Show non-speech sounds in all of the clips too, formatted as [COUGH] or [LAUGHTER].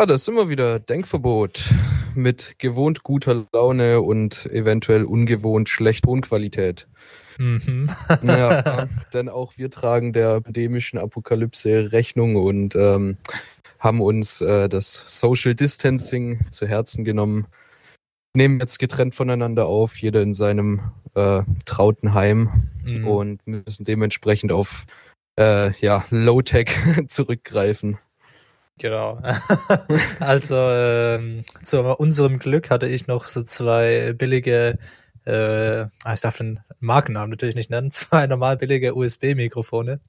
Ja, da sind wir wieder. Denkverbot mit gewohnt guter Laune und eventuell ungewohnt schlecht Tonqualität. Mhm. Ja, [LAUGHS] denn auch wir tragen der pandemischen Apokalypse Rechnung und ähm, haben uns äh, das Social Distancing zu Herzen genommen. Nehmen jetzt getrennt voneinander auf, jeder in seinem äh, trauten Heim Mhm. und müssen dementsprechend auf äh, ja, Low-Tech [LAUGHS] zurückgreifen. Genau. [LAUGHS] also ähm, zu unserem Glück hatte ich noch so zwei billige, äh, ah, ich darf den Markennamen natürlich nicht nennen, [LAUGHS] zwei normal billige USB-Mikrofone.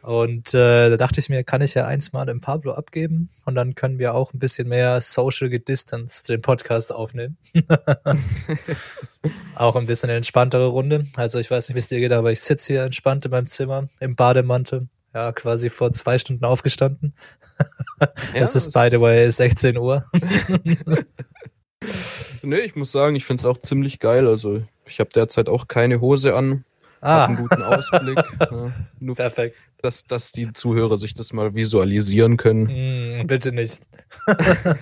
Und äh, da dachte ich mir, kann ich ja eins mal dem Pablo abgeben und dann können wir auch ein bisschen mehr social gedistanced den Podcast aufnehmen. [LAUGHS] auch ein bisschen eine entspanntere Runde. Also ich weiß nicht, wie es dir geht, aber ich sitze hier entspannt in meinem Zimmer im Bademantel. Ja, quasi vor zwei Stunden aufgestanden. es ist, by the way, 16 Uhr. [LAUGHS] Nee, ich muss sagen, ich finde es auch ziemlich geil. Also ich habe derzeit auch keine Hose an, hab einen Ah, guten Ausblick. ja, [LAUGHS] nur, perfekt. dass, dass die Zuhörer sich das mal visualisieren können. Hm, bitte nicht. [LAUGHS]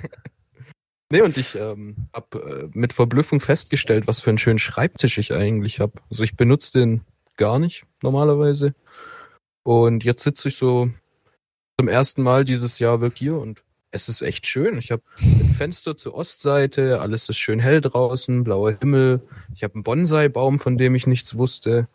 Nee, und ich ähm, habe äh, mit Verblüffung festgestellt, was für einen schönen Schreibtisch ich eigentlich habe. Also ich benutze den gar nicht normalerweise. Und jetzt sitze ich so zum ersten Mal dieses Jahr wirklich hier und es ist echt schön. Ich habe ein Fenster zur Ostseite, alles ist schön hell draußen, blauer Himmel. Ich habe einen Bonsai-Baum, von dem ich nichts wusste.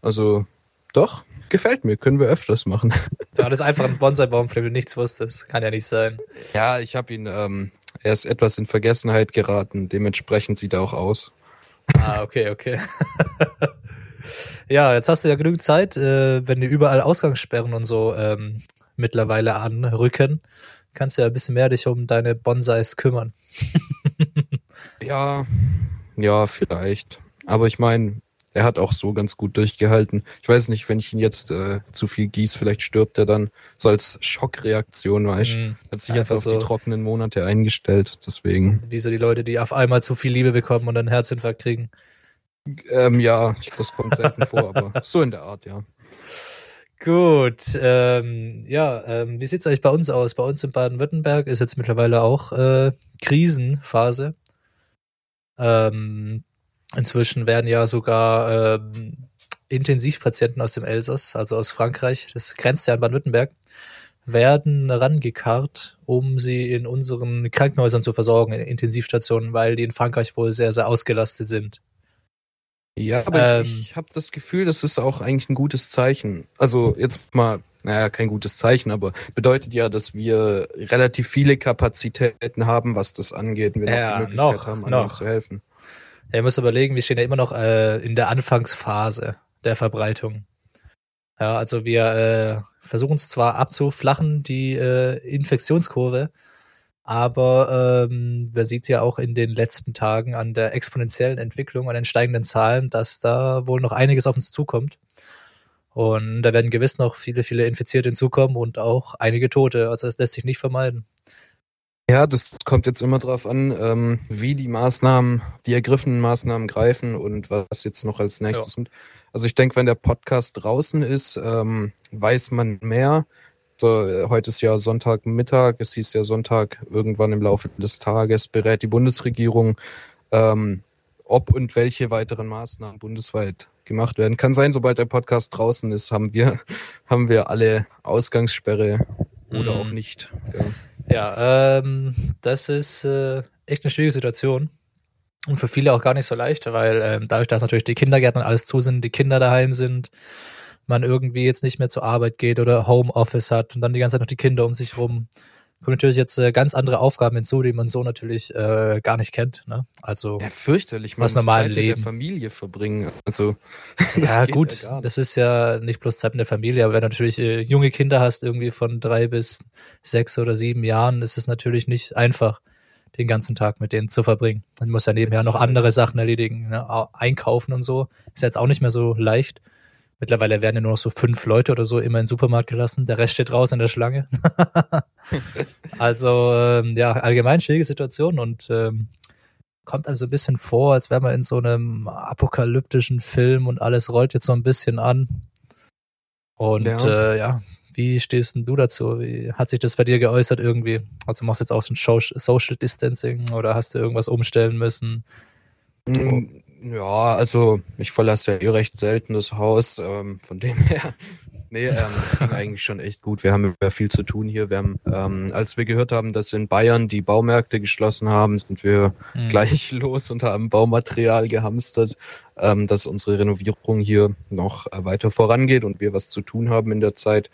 Also doch, gefällt mir, können wir öfters machen. [LAUGHS] Du hattest einfach einen Bonsai-Baum, von dem du nichts wusstest. Kann ja nicht sein. Ja, ich habe ihn, ähm, er ist etwas in Vergessenheit geraten, dementsprechend sieht er auch aus. Ah, okay, okay. [LAUGHS] ja, jetzt hast du ja genügend Zeit, äh, wenn die überall Ausgangssperren und so ähm, mittlerweile anrücken, kannst du ja ein bisschen mehr dich um deine Bonsais kümmern. [LAUGHS] Ja, ja, vielleicht. Aber ich meine, er hat auch so ganz gut durchgehalten. Ich weiß nicht, wenn ich ihn jetzt äh, zu viel gieß, vielleicht stirbt er dann. So als Schockreaktion, weißt du. Mhm. Hat sich jetzt auf so. die trockenen Monate eingestellt. Deswegen. Wie so die Leute, die auf einmal zu viel Liebe bekommen und einen Herzinfarkt kriegen. Ähm, ja, das kommt selten vor, aber [LAUGHS] so in der Art, ja. Gut, ähm, ja, ähm, wie sieht's eigentlich bei uns aus? Bei uns in Baden-Württemberg ist jetzt mittlerweile auch äh, Krisenphase. Ähm, inzwischen werden ja sogar ähm, Intensivpatienten aus dem Elsass, also aus Frankreich, das grenzt ja an Baden-Württemberg, werden rangekarrt, um sie in unseren Krankenhäusern zu versorgen, in Intensivstationen, weil die in Frankreich wohl sehr, sehr ausgelastet sind. Ja, aber Ähm. ich, ich habe das Gefühl, das ist auch eigentlich ein gutes Zeichen. Also jetzt mal, naja, kein gutes Zeichen, aber bedeutet ja, dass wir relativ viele Kapazitäten haben, was das angeht. Wir Ja, die Möglichkeit noch, haben, anderen noch. zu helfen. Ja, ihr müsst überlegen, wir stehen ja immer noch äh, in der Anfangsphase der Verbreitung. Ja, also wir äh, versuchen es zwar abzuflachen, die äh, Infektionskurve, aber ähm, man sieht ja auch in den letzten Tagen an der exponentiellen Entwicklung, an den steigenden Zahlen, dass da wohl noch einiges auf uns zukommt. Und da werden gewiss noch viele, viele Infizierte hinzukommen und auch einige Tote. Also das lässt sich nicht vermeiden. Ja, das kommt jetzt immer drauf an, ähm, wie die Maßnahmen, die ergriffenen Maßnahmen greifen und was jetzt noch als nächstes Ja. sind. Also ich denke, wenn der Podcast draußen ist, ähm, weiß man mehr. So, heute ist ja Sonntagmittag, es hieß ja Sonntag irgendwann im Laufe des Tages berät die Bundesregierung, ähm, ob und welche weiteren Maßnahmen bundesweit gemacht werden. Kann sein, sobald der Podcast draußen ist, haben wir, [LAUGHS] haben wir alle Ausgangssperre oder Mhm. auch nicht. Ja. Ja, ähm, das ist äh, echt eine schwierige Situation. Und für viele auch gar nicht so leicht, weil ähm, dadurch, dass natürlich die Kindergärten alles zu sind, die Kinder daheim sind, man irgendwie jetzt nicht mehr zur Arbeit geht oder Homeoffice hat und dann die ganze Zeit noch die Kinder um sich rum. Kommen natürlich jetzt äh, ganz andere Aufgaben hinzu, die man so natürlich äh, gar nicht kennt. Ne? Also Ja, fürchterlich. Man Was muss normal Zeit mit leben. der Familie verbringen. Also, [LAUGHS] ja gut, nicht. das ist ja nicht bloß Zeit mit der Familie, aber wenn du natürlich äh, junge Kinder hast, irgendwie von drei bis sechs oder sieben Jahren, ist es natürlich nicht einfach, den ganzen Tag mit denen zu verbringen. Man muss ja nebenher noch andere Sachen erledigen, ne? Au- einkaufen und so. Ist ja jetzt auch nicht mehr so leicht. Mittlerweile werden ja nur noch so fünf Leute oder so immer in den Supermarkt gelassen. Der Rest steht draußen in der Schlange. [LAUGHS] also ähm, ja, allgemein schwierige Situation und ähm, kommt einem so ein bisschen vor, als wäre man in so einem apokalyptischen Film und alles rollt jetzt so ein bisschen an. Und Ja. äh, ja wie stehst denn du dazu? Wie hat sich das bei dir geäußert irgendwie? Also machst du jetzt auch so ein Social Distancing oder hast du irgendwas umstellen müssen? Ja, also ich verlasse ja eh recht selten das Haus, ähm, von dem [LAUGHS] her. Nee, ähm, das ging [LAUGHS] eigentlich schon echt gut. Wir haben ja viel zu tun hier. Wir haben, ähm, als wir gehört haben, dass in Bayern die Baumärkte geschlossen haben, sind wir Hm. gleich [LAUGHS] los und haben Baumaterial gehamstert, ähm, dass unsere Renovierung hier noch äh, weiter vorangeht und wir was zu tun haben in der Zeit.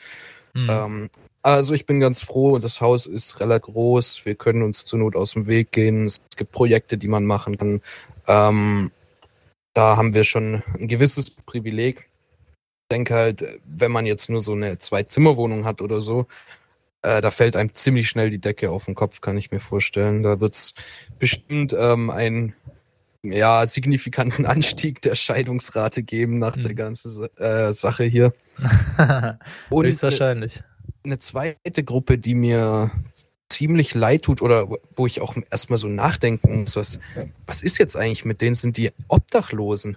Hm. Ähm, also ich bin ganz froh, das Haus ist relativ groß, wir können uns zur Not aus dem Weg gehen, es gibt Projekte, die man machen kann. Ähm, da haben wir schon ein gewisses Privileg. Ich denke halt, wenn man jetzt nur so eine Zwei-Zimmer-Wohnung hat oder so, äh, da fällt einem ziemlich schnell die Decke auf den Kopf, kann ich mir vorstellen. Da wird's bestimmt ähm, einen ja, signifikanten [LAUGHS] Anstieg der Scheidungsrate geben nach der Mhm. ganzen äh, Sache hier. [LAUGHS] Und Höchstwahrscheinlich. eine zweite Gruppe, die mir ziemlich leid tut oder wo ich auch erstmal so nachdenken muss, was, was ist jetzt eigentlich mit denen, sind die Obdachlosen.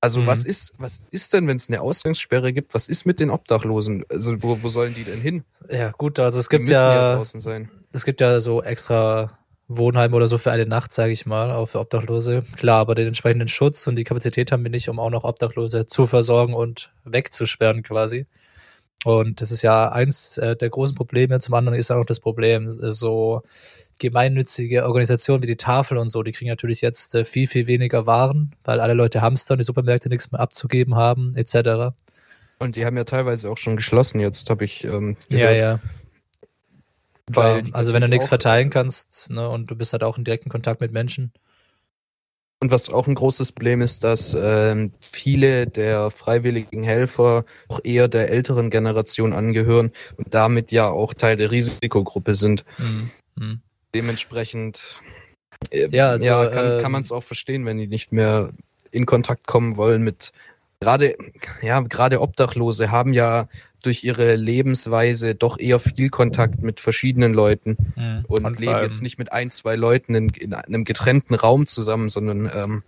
Also Mhm. was ist, was ist denn, wenn es eine Ausgangssperre gibt, was ist mit den Obdachlosen? Also wo, wo sollen die denn hin? Ja, gut, also es gibt ja, ja, draußen sein. es gibt ja so extra Wohnheime oder so für eine Nacht, sage ich mal, auch für Obdachlose. Klar, aber den entsprechenden Schutz und die Kapazität haben wir nicht, um auch noch Obdachlose zu versorgen und wegzusperren quasi. Und das ist ja eins äh, der großen Probleme. Zum anderen ist auch noch das Problem, äh, so gemeinnützige Organisationen wie die Tafel und so, die kriegen natürlich jetzt äh, viel, viel weniger Waren, weil alle Leute hamstern, die Supermärkte nichts mehr abzugeben haben, etc. Und die haben ja teilweise auch schon geschlossen jetzt, habe ich ähm, Ja, ja. Weil die Also wenn du nichts verteilen kannst, ne, und du bist halt auch in direkten Kontakt mit Menschen. Und was auch ein großes Problem ist, dass ähm, viele der freiwilligen Helfer auch eher der älteren Generation angehören und damit ja auch Teil der Risikogruppe sind. Mhm. Mhm. Dementsprechend äh, Ja, also, ja, kann, ähm, kann man es auch verstehen, wenn die nicht mehr in Kontakt kommen wollen mit gerade ja gerade Obdachlose haben ja durch ihre Lebensweise doch eher viel Kontakt mit verschiedenen Leuten Mhm. und, vor leben jetzt nicht mit ein, zwei Leuten in, in einem getrennten Raum zusammen, sondern ähm,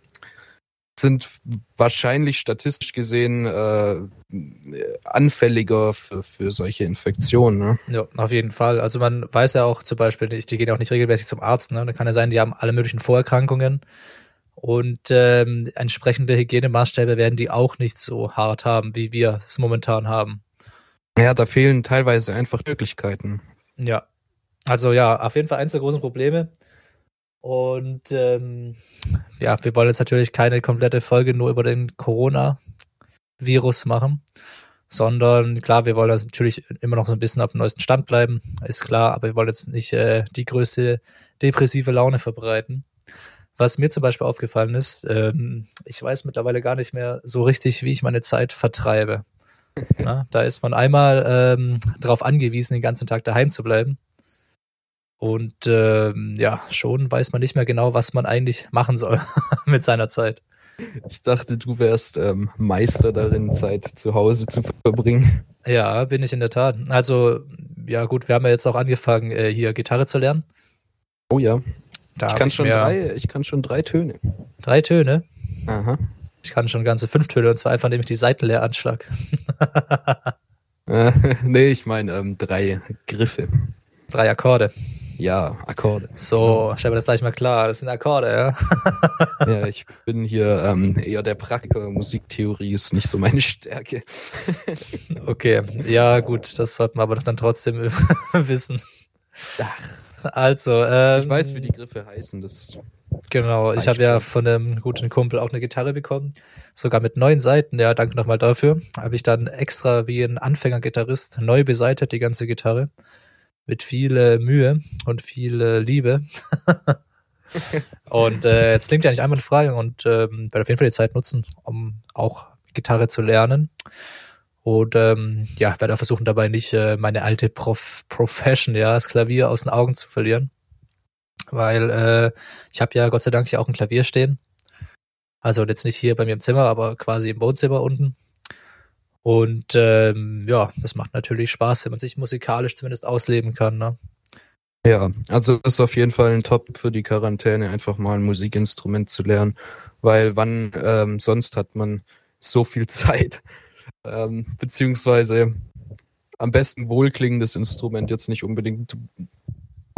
sind wahrscheinlich statistisch gesehen äh, anfälliger für, für solche Infektionen. Ne? Ja, auf jeden Fall. Also man weiß ja auch zum Beispiel die gehen auch nicht regelmäßig zum Arzt. Ne? Da kann ja sein, die haben alle möglichen Vorerkrankungen und ähm, entsprechende Hygienemaßstäbe werden die auch nicht so hart haben, wie wir es momentan haben. Ja, da fehlen teilweise einfach Möglichkeiten. Ja. Also ja, auf jeden Fall eins der großen Probleme. Und ähm, ja, wir wollen jetzt natürlich keine komplette Folge nur über den Corona-Virus machen, sondern klar, wir wollen natürlich immer noch so ein bisschen auf dem neuesten Stand bleiben, ist klar, aber wir wollen jetzt nicht äh, die größte depressive Laune verbreiten. Was mir zum Beispiel aufgefallen ist, ähm, ich weiß mittlerweile gar nicht mehr so richtig, wie ich meine Zeit vertreibe. Ja, da ist man einmal ähm, darauf angewiesen, den ganzen Tag daheim zu bleiben. Und ähm, ja, schon weiß man nicht mehr genau, was man eigentlich machen soll [LAUGHS] mit seiner Zeit. Ich dachte, du wärst ähm, Meister darin, Zeit zu Hause zu verbringen. Ja, bin ich in der Tat. Also, ja gut, wir haben ja jetzt auch angefangen, äh, hier Gitarre zu lernen. Oh ja, Da ich kann schon drei, ich kann schon drei Töne. drei Töne. Aha. Ich kann schon ganze fünf Töne, und zwar einfach nämlich die Seitenlehranschlag. [LAUGHS] Äh, nee, ich meine ähm, drei Griffe. drei Akkorde. Ja, Akkorde. So, stell mir das gleich mal klar. Das sind Akkorde, ja. Ja, ich bin hier ähm, eher der Praktiker. Musiktheorie ist nicht so meine Stärke. [LAUGHS] Okay, ja gut, das sollten wir aber dann trotzdem [LAUGHS] wissen. Also, ähm, Ich weiß, wie die Griffe heißen. Das Genau, ich habe ja von einem guten Kumpel auch eine Gitarre bekommen, sogar mit neun Seiten. Ja, danke nochmal dafür. Habe ich dann extra wie ein Anfängergitarrist neu beseitigt die ganze Gitarre mit viel äh, Mühe und viel äh, Liebe. [LAUGHS] und äh, jetzt klingt ja nicht einwandfrei und ähm, werde auf jeden Fall die Zeit nutzen, um auch Gitarre zu lernen. Und ähm, ja, werde auch versuchen dabei nicht äh, meine alte Prof Profession, ja, das Klavier aus den Augen zu verlieren weil äh, ich habe ja Gott sei Dank hier auch ein Klavier stehen. Also jetzt nicht hier bei mir im Zimmer, aber quasi im Wohnzimmer unten. Und ähm, ja, das macht natürlich Spaß, wenn man sich musikalisch zumindest ausleben kann. Ne? Ja, also ist auf jeden Fall ein Top für die Quarantäne, einfach mal ein Musikinstrument zu lernen, weil wann ähm, sonst hat man so viel [LAUGHS] Zeit, ähm, beziehungsweise am besten wohlklingendes Instrument, jetzt nicht unbedingt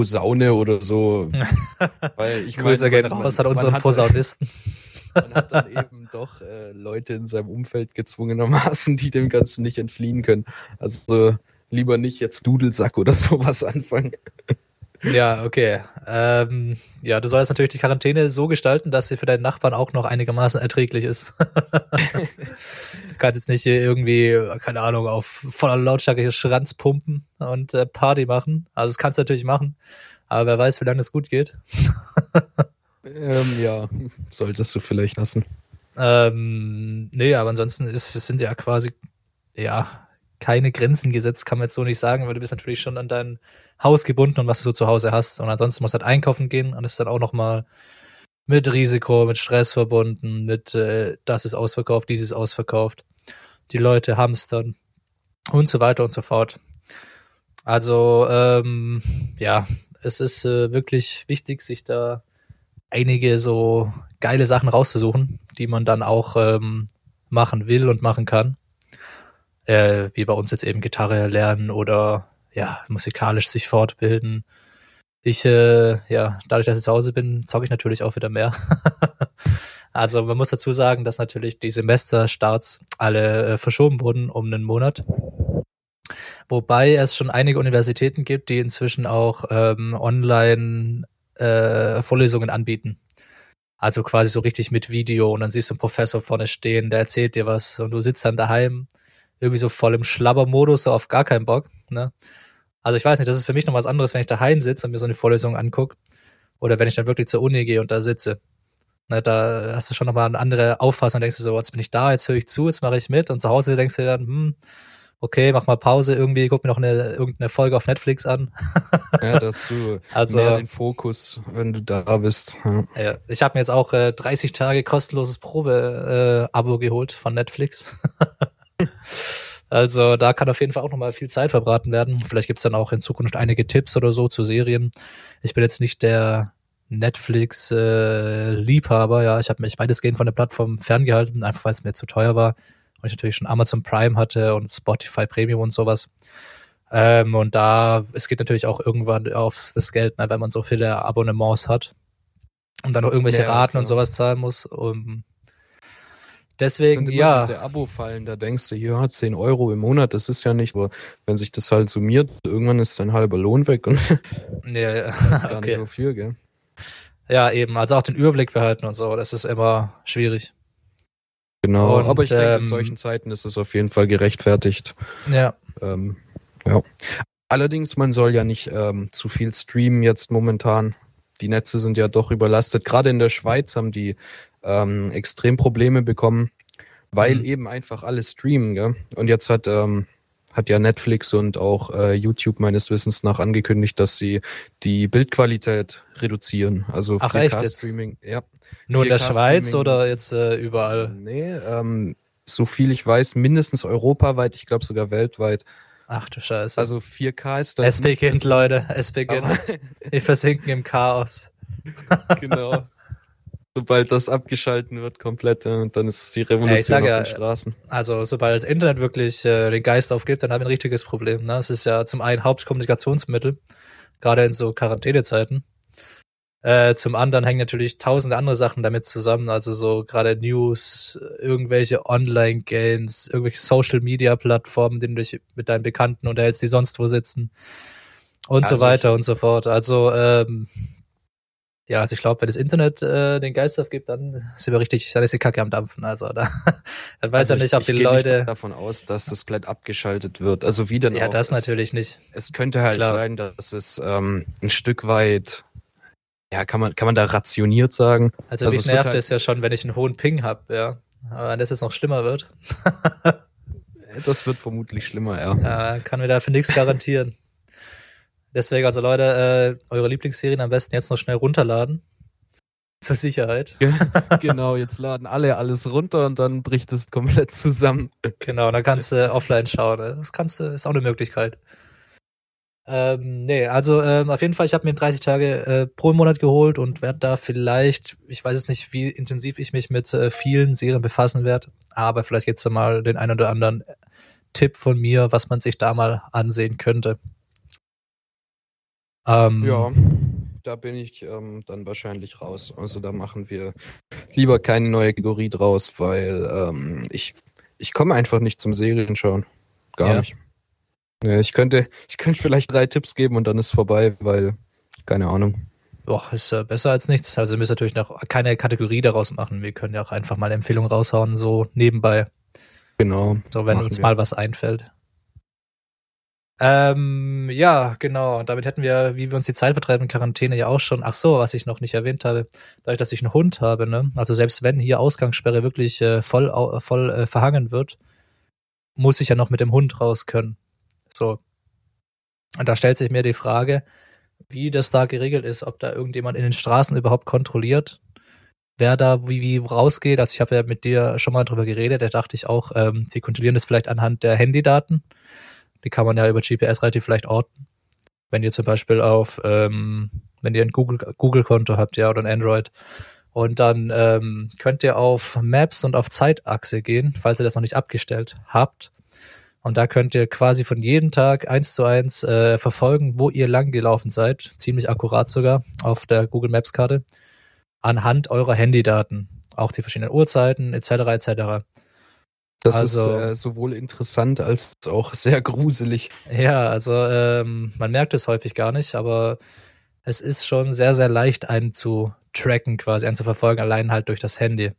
Posaune oder so. [LAUGHS] weil ich Grüße gehen raus an unseren hat, Posaunisten. [LAUGHS] Man hat dann eben doch äh, Leute in seinem Umfeld gezwungenermaßen, die dem Ganzen nicht entfliehen können. Also lieber nicht jetzt Dudelsack oder [LAUGHS] sowas anfangen. Ja, okay. Ähm, ja, du sollst natürlich die Quarantäne so gestalten, dass sie für deinen Nachbarn auch noch einigermaßen erträglich ist. [LAUGHS] du kannst jetzt nicht hier irgendwie, keine Ahnung, auf voller Lautstärke hier Schranz pumpen und äh, Party machen. Also das kannst du natürlich machen, aber wer weiß, wie lange das gut geht. [LAUGHS] ähm, ja, solltest du vielleicht lassen. Ähm, nee, aber ansonsten ist, es sind ja quasi, ja, keine Grenzen gesetzt, kann man jetzt so nicht sagen, weil du bist natürlich schon an dein Haus gebunden und was du zu Hause hast. Und ansonsten musst du halt einkaufen gehen und ist dann auch nochmal mit Risiko, mit Stress verbunden, mit äh, das ist ausverkauft, dieses ausverkauft, die Leute hamstern und so weiter und so fort. Also ähm, ja, es ist äh, wirklich wichtig, sich da einige so geile Sachen rauszusuchen, die man dann auch ähm, machen will und machen kann äh, wie bei uns jetzt eben Gitarre lernen oder ja, musikalisch sich fortbilden. Ich, äh, ja, dadurch, dass ich zu Hause bin, zocke ich natürlich auch wieder mehr. [LAUGHS] also man muss dazu sagen, dass natürlich die Semesterstarts alle äh, verschoben wurden um einen Monat. Wobei es schon einige Universitäten gibt, die inzwischen auch ähm, online äh, Vorlesungen anbieten. Also quasi so richtig mit Video und dann siehst du einen Professor vorne stehen, der erzählt dir was und du sitzt dann daheim irgendwie so voll im Schlabbermodus, so auf gar keinen Bock. Ne? Also ich weiß nicht, das ist für mich noch was anderes, wenn ich daheim sitze und mir so eine Vorlesung angucke. Oder wenn ich dann wirklich zur Uni gehe und da sitze. Ne, da hast du schon nochmal eine andere Auffassung, denkst du so, jetzt bin ich da, jetzt höre ich zu, jetzt mache ich mit. Und zu Hause denkst du dann, hm, okay, mach mal Pause irgendwie, guck mir noch eine, irgendeine Folge auf Netflix an. [LAUGHS] ja, dass du [LAUGHS] also, mehr den Fokus, wenn du da bist. Ja. ja ich habe mir jetzt auch äh, 30 Tage kostenloses Probe-Abo äh, geholt von Netflix. [LAUGHS] [LAUGHS] Also da kann auf jeden Fall auch nochmal viel Zeit verbraten werden. Vielleicht gibt's dann auch in Zukunft einige Tipps oder so zu Serien. Ich bin jetzt nicht der Netflix-Liebhaber, äh, ja. Ich habe mich weitestgehend von der Plattform ferngehalten, einfach weil es mir zu teuer war. Und ich natürlich schon Amazon Prime hatte und Spotify Premium und sowas. Ähm, und da, es geht natürlich auch irgendwann auf das Geld, ne, wenn man so viele Abonnements hat. Und dann noch irgendwelche ja, Raten klar. und sowas zahlen muss. Um, Deswegen, das sind ja. Diese Abo-Fallen, da denkst du, ja, 10 Euro im Monat, das ist ja nicht, aber wenn sich das halt summiert, irgendwann ist dein halber Lohn weg und [LAUGHS] ja, ja. das ist gar okay. nicht so viel, gell? Ja, eben, also auch den Überblick behalten und so, das ist immer schwierig. Genau, und, aber ich denke, in ähm, solchen Zeiten ist es auf jeden Fall gerechtfertigt. Ja. Ähm, ja. Allerdings, man soll ja nicht ähm, zu viel streamen jetzt momentan. Die Netze sind ja doch überlastet. Gerade in der Schweiz haben die ähm, extrem Probleme bekommen, weil mhm. eben einfach alles streamen. Gell? Und jetzt hat ähm, hat ja Netflix und auch äh, YouTube meines Wissens nach angekündigt, dass sie die Bildqualität reduzieren. Also 4K-Streaming. Ja. Nur in der Schweiz oder jetzt äh, überall? Nee, ähm, so viel ich weiß, mindestens europaweit, ich glaube sogar weltweit. Ach du Scheiße. Also 4K ist das. Es beginnt, Leute. Es beginnt. Wir versinken im Chaos. [LAUGHS] genau sobald das abgeschalten wird komplett, und dann ist die Revolution ja, ich sag auf den Straßen. Also sobald das Internet wirklich äh, den Geist aufgibt, dann haben wir ein richtiges Problem. Ne? Es ist ja zum einen Hauptkommunikationsmittel, gerade in so Quarantänezeiten. Äh, zum anderen hängen natürlich tausende andere Sachen damit zusammen, also so gerade News, irgendwelche Online-Games, irgendwelche Social-Media-Plattformen, denen du dich mit deinen Bekannten unterhältst, die sonst wo sitzen und also so weiter und so fort. Also ähm, ja, also ich glaube, wenn das Internet äh, den Geist aufgibt, dann sind wir richtig, dann ist die Kacke am Dampfen. Also da, [LAUGHS] dann weiß also ja nicht, ob ich, die ich Leute. Nicht davon aus, dass das komplett abgeschaltet wird. Also wie denn Ja, auch. das es, natürlich nicht. Es könnte halt Klar. sein, dass es ähm, ein Stück weit, ja, kann man, kann man da rationiert sagen. Also, also mich nervt halt, es ja schon, wenn ich einen hohen Ping hab, ja. Aber wenn das jetzt noch schlimmer wird. [LAUGHS] das wird vermutlich schlimmer, ja. Ja, kann mir dafür nichts garantieren. Deswegen, also Leute, äh, eure Lieblingsserien am besten jetzt noch schnell runterladen. [LAUGHS] zur Sicherheit. genau, jetzt laden alle alles runter und dann bricht es komplett zusammen. Genau, dann kannst du offline schauen. Das kannst du, ist auch eine Möglichkeit. Ähm, nee, also ähm, auf jeden Fall, ich habe mir 30 Tage äh, pro Monat geholt und werde da vielleicht, ich weiß es nicht, wie intensiv ich mich mit äh, vielen Serien befassen werde, aber vielleicht jetzt mal den einen oder anderen Tipp von mir, was man sich da mal ansehen könnte. Ähm, ja, da bin ich ähm, dann wahrscheinlich raus. Also da machen wir lieber keine neue Kategorie draus, weil ähm, ich, ich komme einfach nicht zum Serienschauen. Gar ja. nicht. Ja, ich könnte, ich könnte vielleicht drei Tipps geben und dann ist vorbei, weil, keine Ahnung. Boah, ist äh, besser als nichts. Also wir müssen natürlich noch keine Kategorie daraus machen. Wir können ja auch einfach mal Empfehlungen raushauen, so nebenbei. Genau. So, wenn uns wir. mal was einfällt. Ähm, ja, genau. Damit hätten wir, wie wir uns die Zeit vertreiben Quarantäne ja auch schon. Ach so, was ich noch nicht erwähnt habe, dadurch, dass ich einen Hund habe, ne? Also selbst wenn hier Ausgangssperre wirklich äh, voll, voll äh, verhangen wird, muss ich ja noch mit dem Hund raus können. So. Und da stellt sich mir die Frage, wie das da geregelt ist, ob da irgendjemand in den Straßen überhaupt kontrolliert, wer da wie, wie rausgeht. Also ich habe ja mit dir schon mal drüber geredet, da dachte ich auch, ähm, sie kontrollieren das vielleicht anhand der Handydaten. Die kann man ja über GPS relativ vielleicht orten. Wenn ihr zum Beispiel auf, ähm, wenn ihr ein Google, Google-Konto habt, ja, oder ein Android, und dann ähm, könnt ihr auf Maps und auf Zeitachse gehen, falls ihr das noch nicht abgestellt habt. Und da könnt ihr quasi von jedem Tag eins zu eins äh, verfolgen, wo ihr lang gelaufen seid. Ziemlich akkurat sogar auf der Google Maps Karte. Anhand eurer Handydaten. Auch die verschiedenen Uhrzeiten etc. etc. Das also, ist äh, sowohl interessant als auch [LAUGHS] sehr gruselig. Ja, also ähm, man merkt es häufig gar nicht, aber es ist schon sehr, sehr leicht einzu tracken, quasi einzuverfolgen, allein halt durch das Handy.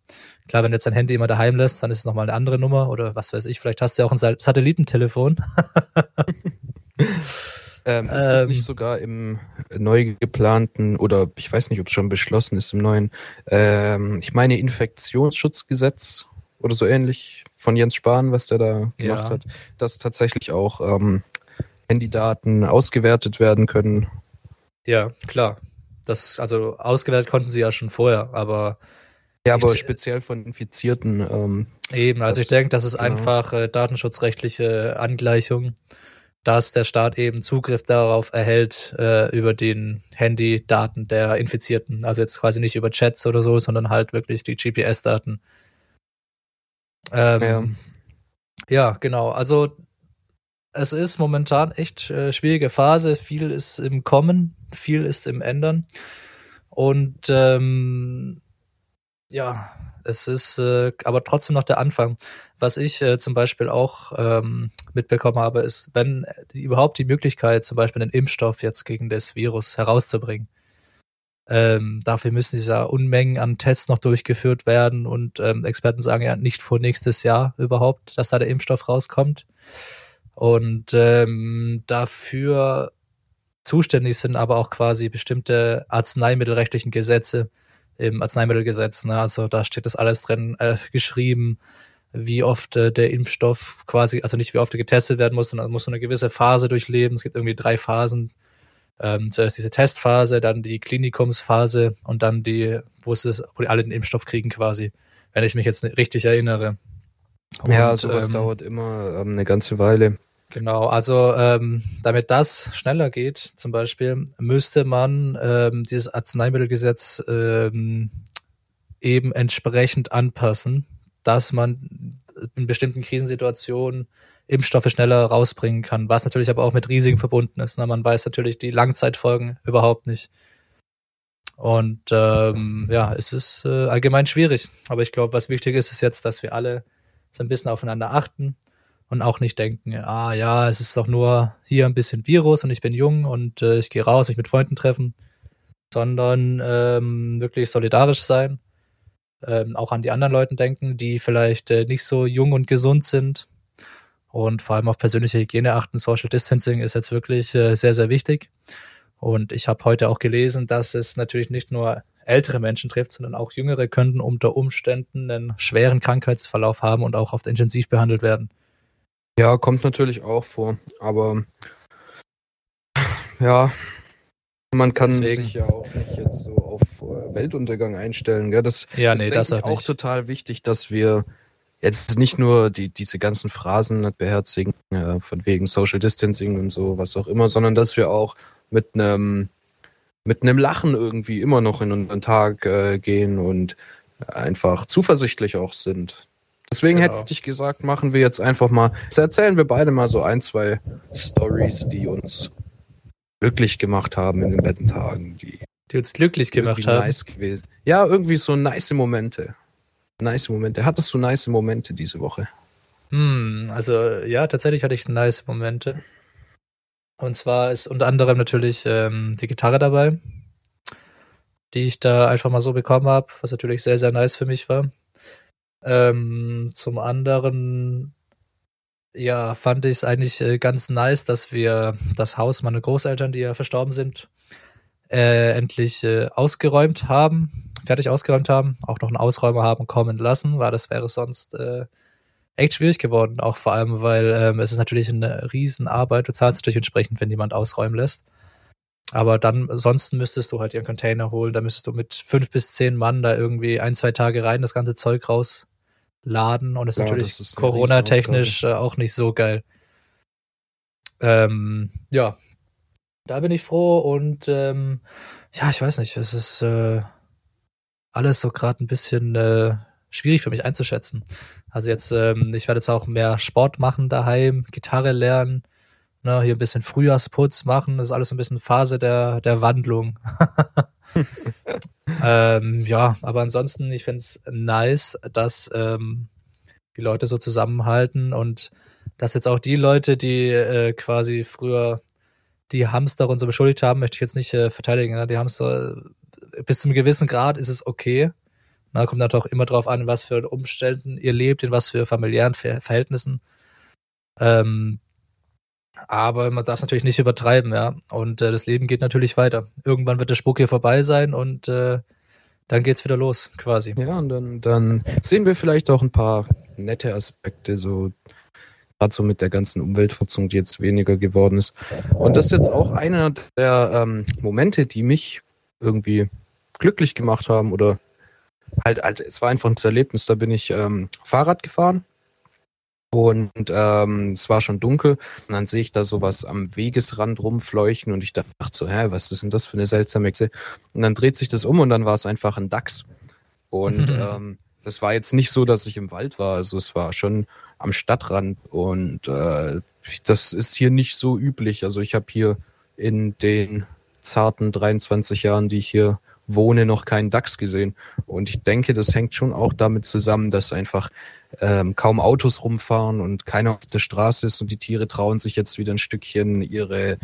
Klar, wenn du jetzt dein Handy immer daheim lässt, dann ist es nochmal eine andere Nummer oder was weiß ich, vielleicht hast du ja auch ein Satellitentelefon. [LAUGHS] ähm, ist das nicht ähm. sogar im neu geplanten oder ich weiß nicht, ob es schon beschlossen ist im neuen, ähm, ich meine Infektionsschutzgesetz oder so ähnlich von Jens Spahn, was der da gemacht ja. hat, dass tatsächlich auch ähm, Handydaten ausgewertet werden können. Ja, klar. Das, also ausgewertet konnten sie ja schon vorher, aber ja, aber speziell von Infizierten. Ähm, eben, also das, ich denke, das ist genau. einfach äh, datenschutzrechtliche Angleichung, dass der Staat eben Zugriff darauf erhält äh, über den Handydaten der Infizierten. Also jetzt quasi nicht über Chats oder so, sondern halt wirklich die GPS-Daten. Ähm, ja. ja, genau. Also es ist momentan echt äh, schwierige Phase. Viel ist im Kommen, viel ist im Ändern. Und ähm, ja, es ist äh, aber trotzdem noch der Anfang. Was ich äh, zum Beispiel auch ähm, mitbekommen habe, ist, wenn überhaupt die Möglichkeit, zum Beispiel einen Impfstoff jetzt gegen das Virus herauszubringen. Ähm, dafür müssen diese Unmengen an Tests noch durchgeführt werden und ähm, Experten sagen ja nicht vor nächstes Jahr überhaupt, dass da der Impfstoff rauskommt. Und ähm, dafür zuständig sind aber auch quasi bestimmte arzneimittelrechtlichen Gesetze im Arzneimittelgesetz. Ne? Also da steht das alles drin äh, geschrieben, wie oft äh, der Impfstoff quasi, also nicht wie oft er getestet werden muss, sondern muss so eine gewisse Phase durchleben. Es gibt irgendwie drei Phasen. Ähm, zuerst diese Testphase, dann die Klinikumsphase und dann die, wo es ist, wo die alle den Impfstoff kriegen quasi, wenn ich mich jetzt richtig erinnere. Und, ja, sowas ähm, dauert immer ähm, eine ganze Weile. Genau, also ähm, damit das schneller geht, zum Beispiel, müsste man ähm, dieses Arzneimittelgesetz ähm, eben entsprechend anpassen, dass man in bestimmten Krisensituationen Impfstoffe schneller rausbringen kann, was natürlich aber auch mit Risiken verbunden ist. Ne? Man weiß natürlich die Langzeitfolgen überhaupt nicht. Und ähm, ja, es ist äh, allgemein schwierig. Aber ich glaube, was wichtig ist, ist jetzt, dass wir alle so ein bisschen aufeinander achten und auch nicht denken, ah ja, es ist doch nur hier ein bisschen Virus und ich bin jung und äh, ich gehe raus, mich mit Freunden treffen, sondern ähm, wirklich solidarisch sein, ähm, auch an die anderen Leuten denken, die vielleicht äh, nicht so jung und gesund sind und vor allem auf persönliche Hygiene achten. Social Distancing ist jetzt wirklich äh, sehr, sehr wichtig. Und ich habe heute auch gelesen, dass es natürlich nicht nur ältere Menschen trifft, sondern auch jüngere könnten unter Umständen einen schweren Krankheitsverlauf haben und auch oft intensiv behandelt werden. Ja, kommt natürlich auch vor, aber ja, man kann Deswegen. sich ja auch nicht jetzt so auf äh, Weltuntergang einstellen. Gell? Das Ja, ist, nee, denke das auch nicht. total wichtig, dass wir jetzt nicht nur die, diese ganzen Phrasen beherzigen, äh, von wegen Social Distancing und so, was auch immer, sondern dass wir auch mit einem mit einem Lachen irgendwie immer noch in unseren Tag äh, gehen und einfach zuversichtlich auch sind. Deswegen Genau. hätte ich gesagt, machen wir jetzt einfach mal, jetzt erzählen wir beide mal so ein, zwei Stories, die uns glücklich gemacht haben in den beiden Tagen, die Die uns glücklich gemacht haben. nice gewesen. Ja, irgendwie so nice Momente. Nice Momente. Hattest du nice Momente diese Woche? Hm, also ja, tatsächlich hatte ich nice Momente. Und zwar ist unter anderem natürlich ähm, die Gitarre dabei, die ich da einfach mal so bekommen habe, was natürlich sehr, sehr nice für mich war. Ähm, zum anderen, ja, fand ich es eigentlich äh, ganz nice, dass wir das Haus meiner Großeltern, die ja verstorben sind, äh, endlich äh, ausgeräumt haben, fertig ausgeräumt haben, auch noch einen Ausräumer haben kommen lassen, weil das wäre sonst äh, echt schwierig geworden, auch vor allem, weil ähm, es ist natürlich eine Riesenarbeit. Du zahlst natürlich entsprechend, wenn jemand ausräumen lässt. Aber dann, sonst müsstest du halt ihren Container holen, da müsstest du mit fünf bis zehn Mann da irgendwie ein, zwei Tage rein das ganze Zeug rausladen und das ist Ja, natürlich Corona-technisch äh, auch nicht so geil. Ähm, ja, da bin ich froh und ähm, ja, ich weiß nicht, es ist äh, alles so gerade ein bisschen äh, schwierig für mich einzuschätzen. Also jetzt, ähm, ich werde jetzt auch mehr Sport machen daheim, Gitarre lernen, ne, hier ein bisschen Frühjahrsputz machen, das ist alles ein bisschen Phase der, der Wandlung. [LAUGHS] ähm, ja, aber ansonsten, ich find's nice, dass ähm, die Leute so zusammenhalten und dass jetzt auch die Leute, die äh, quasi früher die Hamster und so beschuldigt haben, möchte ich jetzt nicht äh, verteidigen. Ne? Die Hamster, bis zu einem gewissen Grad ist es okay. Na, kommt natürlich auch immer drauf an, in was für Umständen ihr lebt, in was für familiären Ver Verhältnissen. Ähm, aber man darf es natürlich nicht übertreiben, ja. Und äh, das Leben geht natürlich weiter. Irgendwann wird der Spuk hier vorbei sein und äh, dann geht's wieder los, quasi. Ja, und dann, dann sehen wir vielleicht auch ein paar nette Aspekte, so gerade so mit der ganzen Umweltverschmutzung, die jetzt weniger geworden ist. Und das ist jetzt auch einer der ähm, Momente, die mich irgendwie glücklich gemacht haben oder halt, halt, es war einfach ein Erlebnis. Da bin ich ähm, Fahrrad gefahren und ähm, es war schon dunkel und dann sehe ich da sowas am Wegesrand rumfleuchen und ich dachte so, hä, was ist denn das für eine seltsame Echse? Und dann dreht sich das um und dann war es einfach ein Dachs. Und [LAUGHS] ähm, das war jetzt nicht so, dass ich im Wald war, also es war schon am Stadtrand und äh, das ist hier nicht so üblich. Also ich habe hier in den zarten 23 Jahren, die ich hier wohne, noch keinen Dachs gesehen. Und ich denke, das hängt schon auch damit zusammen, dass einfach ähm, kaum Autos rumfahren und keiner auf der Straße ist und die Tiere trauen sich jetzt wieder ein Stückchen ihre,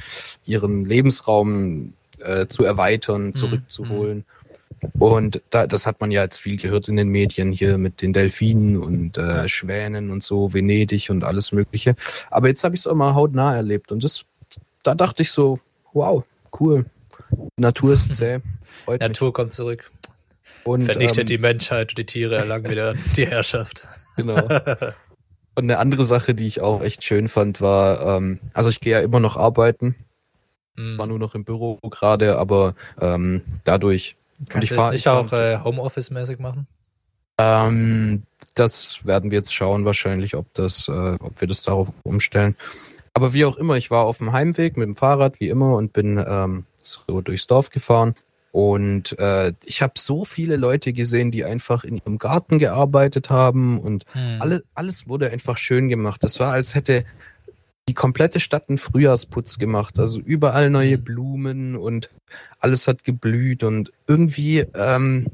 ihren Lebensraum äh, zu erweitern, zurückzuholen. Und da, das hat man ja jetzt viel gehört in den Medien hier mit den Delfinen und äh, Schwänen und so, Venedig und alles Mögliche. Aber jetzt habe ich es auch mal hautnah erlebt und das, da dachte ich so, wow, cool. Die Natur ist zäh. Freut mich. Natur kommt zurück. Und, Vernichtet ähm, die Menschheit und die Tiere erlangen wieder [LAUGHS] die Herrschaft. Genau. Und eine andere Sache, die ich auch echt schön fand, war, ähm, also ich gehe ja immer noch arbeiten, Hm. war nur noch im Büro gerade, aber ähm, dadurch Kannst du fahr- das nicht fahr- auch äh, Homeoffice-mäßig machen? Ähm, das werden wir jetzt schauen wahrscheinlich, ob das, äh, ob wir das darauf umstellen. Aber wie auch immer, ich war auf dem Heimweg mit dem Fahrrad wie immer und bin ähm, so durchs Dorf gefahren. Und äh, ich habe so viele Leute gesehen, die einfach in ihrem Garten gearbeitet haben und Hm. alle, alles wurde einfach schön gemacht. Das war, als hätte die komplette Stadt einen Frühjahrsputz gemacht. Also überall neue Blumen und alles hat geblüht und irgendwie ähm,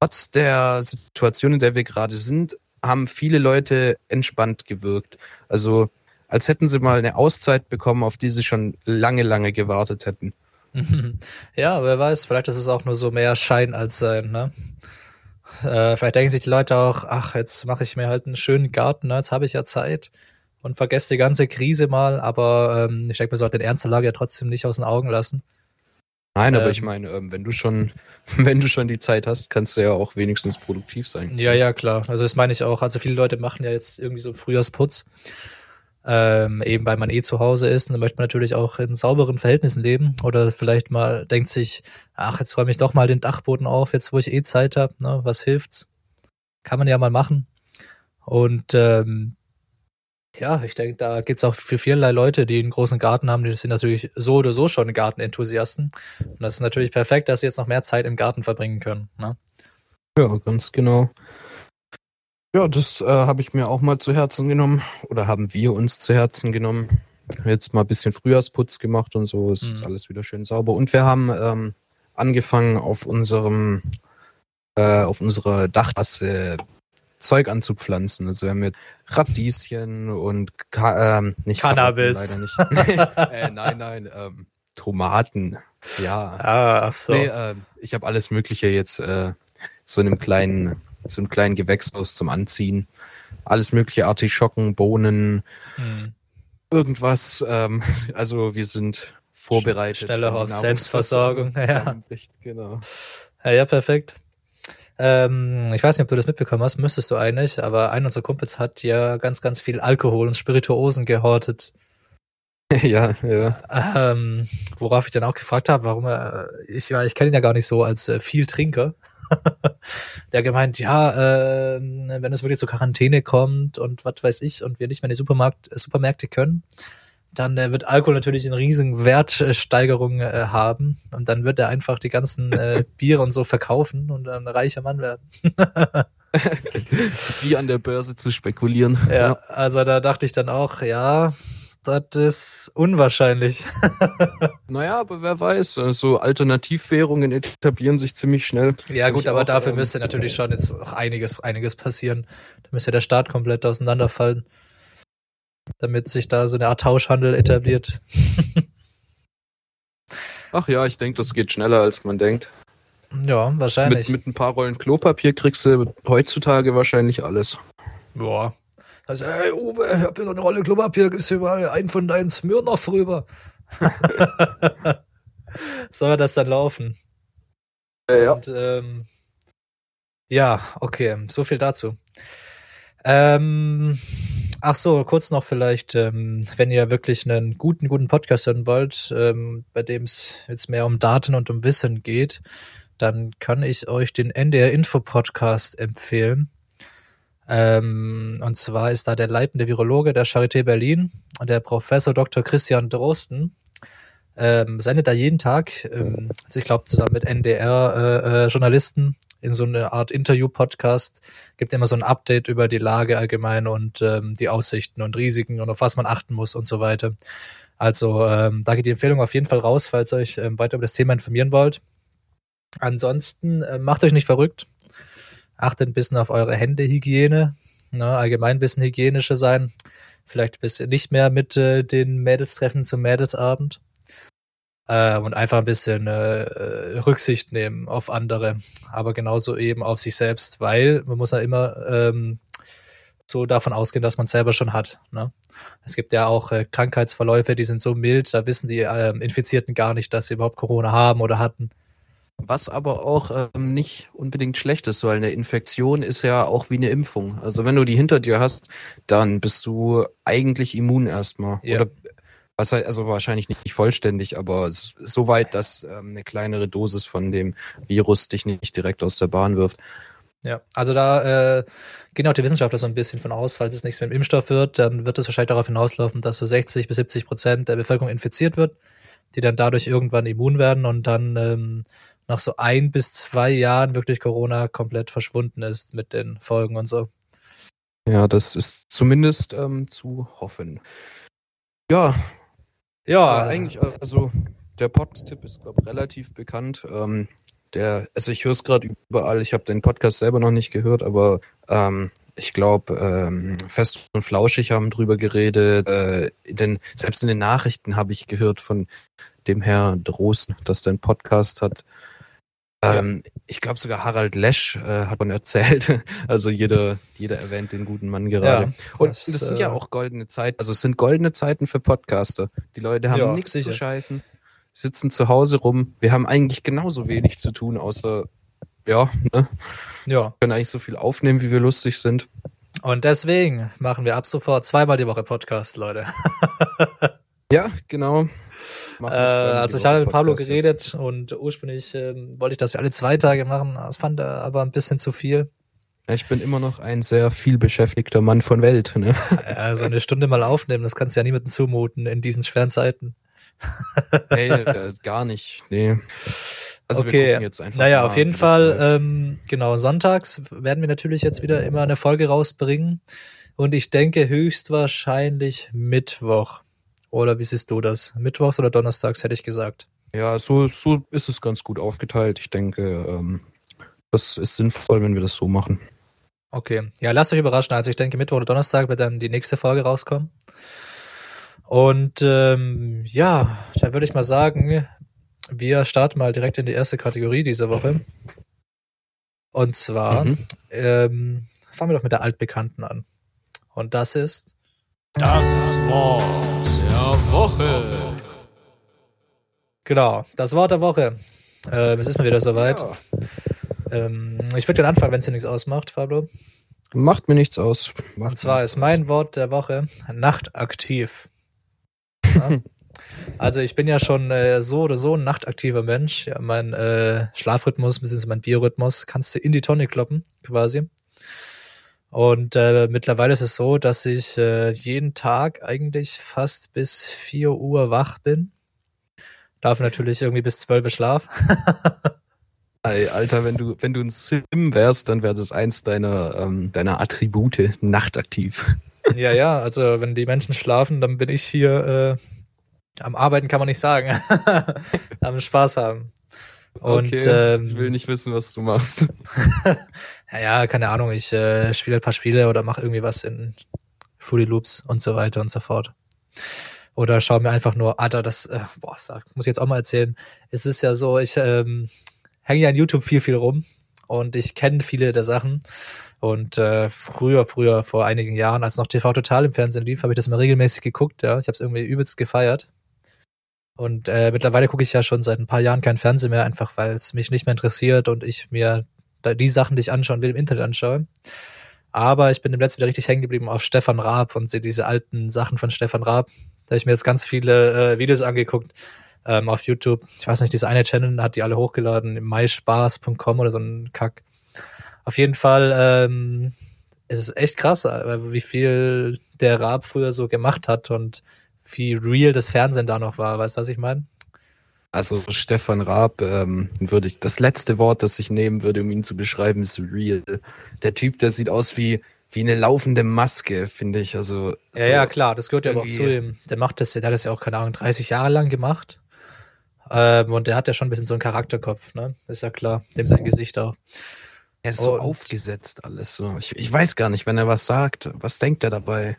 trotz der Situation, in der wir gerade sind, haben viele Leute entspannt gewirkt. Also als hätten sie mal eine Auszeit bekommen, auf die sie schon lange, lange gewartet hätten. [LAUGHS] Ja, wer weiß, vielleicht ist es auch nur so mehr Schein als Sein, ne? Äh, vielleicht denken sich die Leute auch, ach, jetzt mache ich mir halt einen schönen Garten, ne? jetzt habe ich ja Zeit und vergesse die ganze Krise mal, aber ähm, ich denke, man sollte den Ernst der Lage ja trotzdem nicht aus den Augen lassen. Nein, aber Ähm. ich meine, ähm, wenn du schon, [LAUGHS] wenn du schon die Zeit hast, kannst du ja auch wenigstens produktiv sein. Ja, ja, klar. Also das meine ich auch. Also viele Leute machen ja jetzt irgendwie so einen Frühjahrsputz. Ähm, eben weil man eh zu Hause ist und dann möchte man natürlich auch in sauberen Verhältnissen leben oder vielleicht mal denkt sich, ach, jetzt räume ich doch mal den Dachboden auf, jetzt wo ich eh Zeit habe, ne, was hilft's? Kann man ja mal machen. Und ähm, ja, ich denke, da geht's auch für vielerlei Leute, die einen großen Garten haben, die sind natürlich so oder so schon Gartenenthusiasten. Und das ist natürlich perfekt, dass sie jetzt noch mehr Zeit im Garten verbringen können. Ne? Ja, ganz genau. Ja, das äh, habe ich mir auch mal zu Herzen genommen oder haben wir uns zu Herzen genommen. Jetzt mal ein bisschen Frühjahrsputz gemacht und so, ist jetzt Mhm. alles wieder schön sauber. Und wir haben ähm, angefangen auf unserem äh, auf unserer Dachrasse Zeug anzupflanzen. Also wir haben mit Radieschen und Ka ähm, nicht Cannabis. Karotten, leider nicht. [LAUGHS] äh, nein, nein, ähm, Tomaten. Ja. Ah, ach so. Nee, äh, ich habe alles Mögliche jetzt äh, so in einem kleinen, so einem kleinen Gewächshaus zum Anziehen. Alles mögliche Artischocken, Bohnen, Hm. irgendwas. Ähm, [LAUGHS] also wir sind vorbereitet. Wenn auf Selbstversorgung, ja. Genau. Ja, ja, perfekt. Ähm, ich weiß nicht, ob du das mitbekommen hast, müsstest du eigentlich, aber einer unserer Kumpels hat ja ganz, ganz viel Alkohol und Spirituosen gehortet. [LAUGHS] ja, ja. Ähm, worauf ich dann auch gefragt habe, warum er, ich, ja, ich kenne ihn ja gar nicht so als äh, viel Trinker. [LAUGHS] Der gemeint, ja, äh, wenn es wirklich zur Quarantäne kommt und was weiß ich und wir nicht mehr in die Supermarkt, äh, Supermärkte können, dann äh, wird Alkohol natürlich eine riesen Wertsteigerung äh, haben und dann wird er einfach die ganzen äh, [LAUGHS] Biere und so verkaufen und dann reicher Mann werden. Wie an der Börse zu spekulieren. Ja, also da dachte ich dann auch, ja, das ist unwahrscheinlich. [LAUGHS] Naja, aber wer weiß, so Alternativwährungen etablieren sich ziemlich schnell. Ja gut, aber auch, dafür ähm, müsste natürlich schon jetzt auch einiges, einiges passieren. Da müsste der Staat komplett auseinanderfallen, damit sich da so eine Art Tauschhandel etabliert. [LAUGHS] Ach ja, ich denke, das geht schneller, als man denkt. Ja, Mit, wahrscheinlich. mit ein paar Rollen Klopapier kriegst du heutzutage wahrscheinlich alles. Boah. Also, hey Uwe, ich hab hier noch eine Rolle Klopapier, gibst hier mal einen von deinen Smirnoff rüber. [LAUGHS] Soll wir das dann laufen? Ja, Und, ähm, ja, okay, so viel dazu. Ähm, ach so, kurz noch vielleicht, ähm, wenn ihr wirklich einen guten, guten Podcast hören wollt, ähm, bei dem es jetzt mehr um Daten und um Wissen geht, dann kann ich euch den NDR Info Podcast empfehlen. Ähm, und zwar ist da der leitende Virologe der Charité Berlin, der Professor Dr. Christian Drosten, ähm, sendet da jeden Tag, ähm, also ich glaube zusammen mit NDR-Journalisten in so eine Art Interview-Podcast, gibt immer so ein Update über die Lage allgemein und ähm, die Aussichten und Risiken und auf was man achten muss und so weiter. Also ähm, da geht die Empfehlung auf jeden Fall raus, falls ihr euch ähm, weiter über das Thema informieren wollt. Ansonsten äh, macht euch nicht verrückt. Achtet ein bisschen auf eure Händehygiene. Ne, allgemein ein bisschen hygienischer sein. Vielleicht ein bisschen nicht mehr mit äh, den Mädels treffen zum Mädelsabend. Äh, und einfach ein bisschen äh, äh, Rücksicht nehmen auf andere. Aber genauso eben auf sich selbst, weil man muss ja immer ähm, so davon ausgehen, dass man selber schon hat. Ne? Es gibt ja auch äh, Krankheitsverläufe, die sind so mild, da wissen die ähm, Infizierten gar nicht, dass sie überhaupt Corona haben oder hatten. Was aber auch ähm, nicht unbedingt schlecht ist, weil eine Infektion ist ja auch wie eine Impfung. Also wenn du die hinter dir hast, dann bist du eigentlich immun erstmal. Ja. Oder was also wahrscheinlich nicht vollständig, aber so weit, dass ähm, eine kleinere Dosis von dem Virus dich nicht direkt aus der Bahn wirft. Ja, also da äh, gehen auch die Wissenschaftler so ein bisschen von aus, falls es nichts mit dem Impfstoff wird, dann wird es wahrscheinlich darauf hinauslaufen, dass so 60 bis 70 Prozent der Bevölkerung infiziert wird, die dann dadurch irgendwann immun werden und dann ähm, nach so ein bis zwei Jahren wirklich Corona komplett verschwunden ist mit den Folgen und so. Ja, das ist zumindest ähm, zu hoffen. Ja, Ja, Aber eigentlich, also der Podcast-Tipp ist, glaube ich, relativ bekannt. Ähm, der, also ich höre es gerade überall, ich habe den Podcast selber noch nicht gehört, aber ähm, ich glaube, ähm, Fest und Flauschig haben drüber geredet. Äh, in den, selbst in den Nachrichten habe ich gehört von dem Herr Drosten, dass der einen Podcast hat. Ähm, Ich glaube sogar Harald Lesch äh, hat man [LAUGHS] erzählt. Also jeder, jeder erwähnt den guten Mann gerade. Ja, Und das, das, sind äh, ja auch goldene Zeiten. Also es sind goldene Zeiten für Podcaster. Die Leute haben Ja, nichts sicher. zu scheißen, sitzen zu Hause rum. Wir haben eigentlich genauso wenig zu tun, außer, ja, ne, ja. können eigentlich so viel aufnehmen, wie wir lustig sind. Und deswegen machen wir ab sofort zweimal die Woche Podcast, Leute. [LAUGHS] Ja, genau. Äh, wir also ich habe mit Pablo geredet und ursprünglich ähm, wollte ich, dass wir alle zwei Tage machen. Das fand er aber ein bisschen zu viel. Ich bin immer noch ein sehr viel beschäftigter Mann von Welt. Ne? [LAUGHS] Also eine Stunde mal aufnehmen, das kannst du ja niemandem zumuten in diesen schweren Zeiten. [LAUGHS] Hey, äh, gar nicht. Nee. Also wir okay, gucken jetzt einfach naja, auf jeden Fall, ähm, genau, sonntags werden wir natürlich jetzt wieder immer eine Folge rausbringen. Und ich denke höchstwahrscheinlich Mittwoch. Oder wie siehst du das? Mittwochs oder Donnerstags hätte ich gesagt. Ja, so, so ist es ganz gut aufgeteilt. Ich denke, ähm, das ist sinnvoll, wenn wir das so machen. Okay. Ja, lasst euch überraschen. Also ich denke, Mittwoch oder Donnerstag wird dann die nächste Folge rauskommen. Und ähm, ja, dann würde ich mal sagen, wir starten mal direkt in die erste Kategorie dieser Woche. Und zwar Mhm. ähm, fangen wir doch mit der Altbekannten an. Und das ist Das Wort Woche. genau das Wort der Woche. Ähm, es ist mal wieder soweit. Ja. Ähm, ich würde dann anfangen, wenn es dir nichts ausmacht, Pablo. Macht mir nichts aus. Macht Und zwar ist mein Wort der Woche nachtaktiv. Ja. [LAUGHS] Also ich bin ja schon äh, so oder so ein nachtaktiver Mensch. Ja, mein äh, Schlafrhythmus bzw. mein Biorhythmus kannst du in die Tonne kloppen, quasi. Und äh, mittlerweile ist es so, dass ich äh, jeden Tag eigentlich fast bis 4 Uhr wach bin. Darf natürlich irgendwie bis 12 Uhr Schlaf. [LAUGHS] Ey, Alter, wenn du, wenn du ein Sim wärst, dann wäre das eins deiner, ähm, deiner Attribute, nachtaktiv. [LAUGHS] Ja, ja, also wenn die Menschen schlafen, dann bin ich hier äh, am Arbeiten, kann man nicht sagen. [LAUGHS] am Spaß haben. Und ich will ähm, nicht wissen, was du machst. [LAUGHS] ja, ja, keine Ahnung, ich äh, spiele ein paar Spiele oder mache irgendwie was in Fruity Loops und so weiter und so fort. Oder schau mir einfach nur, Alter, das, äh, boah, sag, muss ich jetzt auch mal erzählen. Es ist ja so, ich ähm, hänge ja an YouTube viel, viel rum und ich kenne viele der Sachen. Und äh, früher, früher, vor einigen Jahren, als noch TV Total im Fernsehen lief, habe ich das immer regelmäßig geguckt, ja. Ich habe es irgendwie übelst gefeiert. Und äh, mittlerweile gucke ich ja schon seit ein paar Jahren kein Fernsehen mehr, einfach weil es mich nicht mehr interessiert und ich mir da die Sachen, die ich anschauen will, im Internet anschaue. Aber ich bin im letzten wieder richtig hängen geblieben auf Stefan Raab und sehe diese alten Sachen von Stefan Raab. Da habe ich mir jetzt ganz viele äh, Videos angeguckt ähm, auf YouTube. Ich weiß nicht, diese eine Channel hat die alle hochgeladen, myspaß.com oder so ein Kack. Auf jeden Fall ähm, es ist echt krass, äh, wie viel der Raab früher so gemacht hat und wie real das Fernsehen da noch war. Weißt du, was ich meine? Also Stefan Raab ähm, würde ich, das letzte Wort, das ich nehmen würde, um ihn zu beschreiben, ist real. Der Typ, der sieht aus wie, wie eine laufende Maske, finde ich. Also Ja, so ja, klar, das gehört ja aber auch zu ihm. Der macht das, der hat das ja auch, keine Ahnung, 30 Jahre lang gemacht. Ähm, und der hat ja schon ein bisschen so einen Charakterkopf, ne? Ist ja klar. Dem sein Gesicht auch. Er ist so Und- aufgesetzt alles so. Ich, ich weiß gar nicht, wenn er was sagt, was denkt er dabei?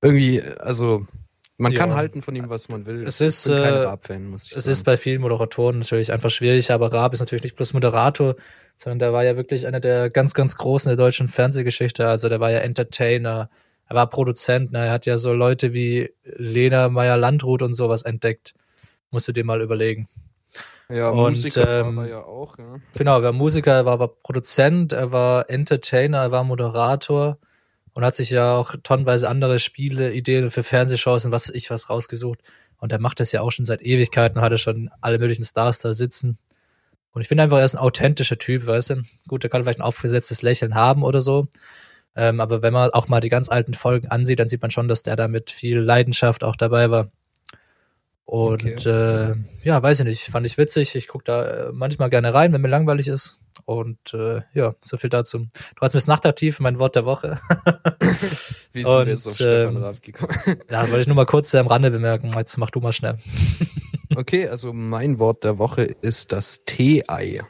Irgendwie, also man Ja. kann halten von ihm, was man will. Es ich ist, bin kein äh, Raab-Fan, muss ich Es sagen. ist bei vielen Moderatoren natürlich einfach schwierig, aber Raab ist natürlich nicht bloß Moderator, sondern der war ja wirklich einer der ganz, ganz großen der deutschen Fernsehgeschichte. Also der war ja Entertainer, er war Produzent, ne? er hat ja so Leute wie Lena Meyer-Landrut und sowas entdeckt. Musst du dir mal überlegen. ja, und, Musiker ähm, war er ja auch. Ja. Genau, er war Musiker, er war aber Produzent, er war Entertainer, er war Moderator und hat sich ja auch tonnenweise andere Spiele, Ideen für Fernsehshows und was ich was rausgesucht. Und er macht das ja auch schon seit Ewigkeiten, hat er schon alle möglichen Stars da sitzen. Und ich finde einfach, er ist ein authentischer Typ, weißt du? Gut, er kann vielleicht ein aufgesetztes Lächeln haben oder so. Ähm, aber wenn man auch mal die ganz alten Folgen ansieht, dann sieht man schon, dass der da mit viel Leidenschaft auch dabei war. Und Okay. äh, ja, weiß ich nicht, fand ich witzig. Ich gucke da äh, manchmal gerne rein, wenn mir langweilig ist. Und äh, ja, so viel dazu. Du hast mir nachtaktiv, mein Wort der Woche. [LAUGHS] Wie sind und, wir jetzt auf Stefan ähm, Raab gekommen? ja, wollte ich nur mal kurz äh, am Rande bemerken. Jetzt mach du mal schnell. [LAUGHS] Okay, also mein Wort der Woche ist das Tee-Ei.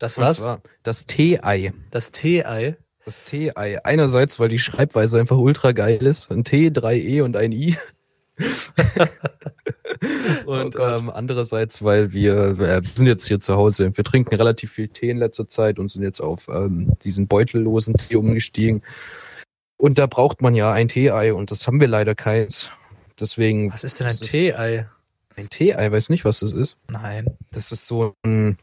Das was? das Tee-Ei. Das Tee-Ei. Das Tee-Ei. Einerseits, weil die Schreibweise einfach ultra geil ist. Ein T, drei E und ein I. [LAUGHS] und Oh ähm, andererseits, weil wir, wir sind jetzt hier zu Hause. Wir trinken relativ viel Tee in letzter Zeit und sind jetzt auf ähm, diesen beutellosen Tee umgestiegen. Und da braucht man ja ein Tee-Ei und das haben wir leider keins. Deswegen. Was ist denn ein Tee-Ei? Ein Tee-Ei, weiß nicht, was das ist. Nein. Das ist so ein,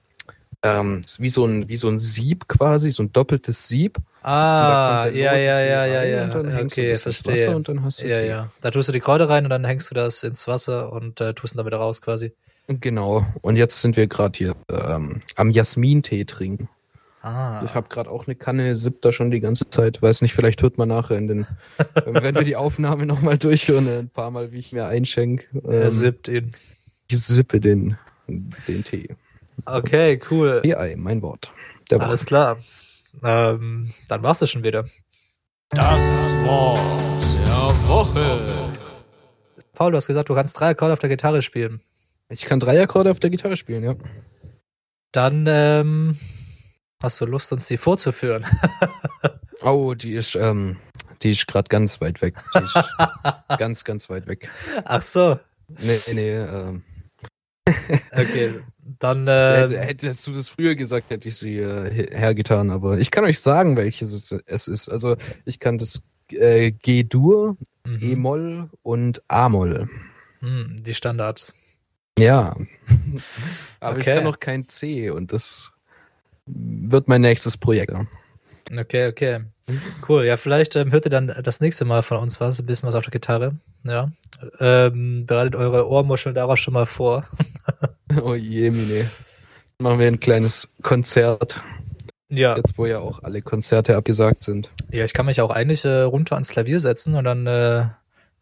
ähm, wie so ein, wie so ein Sieb quasi, so ein doppeltes Sieb. Ah, ja, ja, ja, rein ja, und ja. dann hängst du Okay, das ins verstehe. Wasser und dann hast du ja, Tee. ja. Da tust du die Kräuter rein und dann hängst du das ins Wasser und äh, tust ihn dann wieder raus quasi. Genau. Und jetzt sind wir gerade hier ähm, am Jasmintee trinken. Ah. Ich habe gerade auch eine Kanne, sipp da schon die ganze Zeit. Weiß nicht, vielleicht hört man nachher in den, [LAUGHS] wenn wir die Aufnahme nochmal durchhören, ein paar Mal, wie ich mir einschenk. er Ähm, sippt ihn. ich sippe den, den Tee. Okay, cool. AI, mein Wort. Alles klar. Ähm, dann war's das schon wieder. Das Wort der Woche. Paul, du hast gesagt, du kannst drei Akkorde auf der Gitarre spielen. Ich kann drei Akkorde auf der Gitarre spielen, ja. Dann ähm, hast du Lust, uns die vorzuführen. [LAUGHS] Oh, die ist, ähm, die ist gerade ganz weit weg. Die ist [LAUGHS] ganz, ganz weit weg. Ach so. Nee, nee, ähm, Okay. Dann äh, hätte, hättest du das früher gesagt, hätte ich sie äh, her- hergetan, aber ich kann euch sagen, welches es, ist. Also ich kann das äh, G-Dur, mhm. E-Moll und A-Moll. Hm, die Standards. Ja. [LAUGHS] aber Okay. ich kann noch kein C und das wird mein nächstes Projekt. Okay, okay. Cool. Ja, vielleicht ähm, hört ihr dann das nächste Mal von uns was, ein bisschen was auf der Gitarre. Ja. Ähm, bereitet eure Ohrmuscheln darauf schon mal vor. [LAUGHS] Oh je, Mine. Machen wir ein kleines Konzert, Ja. jetzt wo ja auch alle Konzerte abgesagt sind. Ja, ich kann mich auch eigentlich äh, runter ans Klavier setzen und dann äh,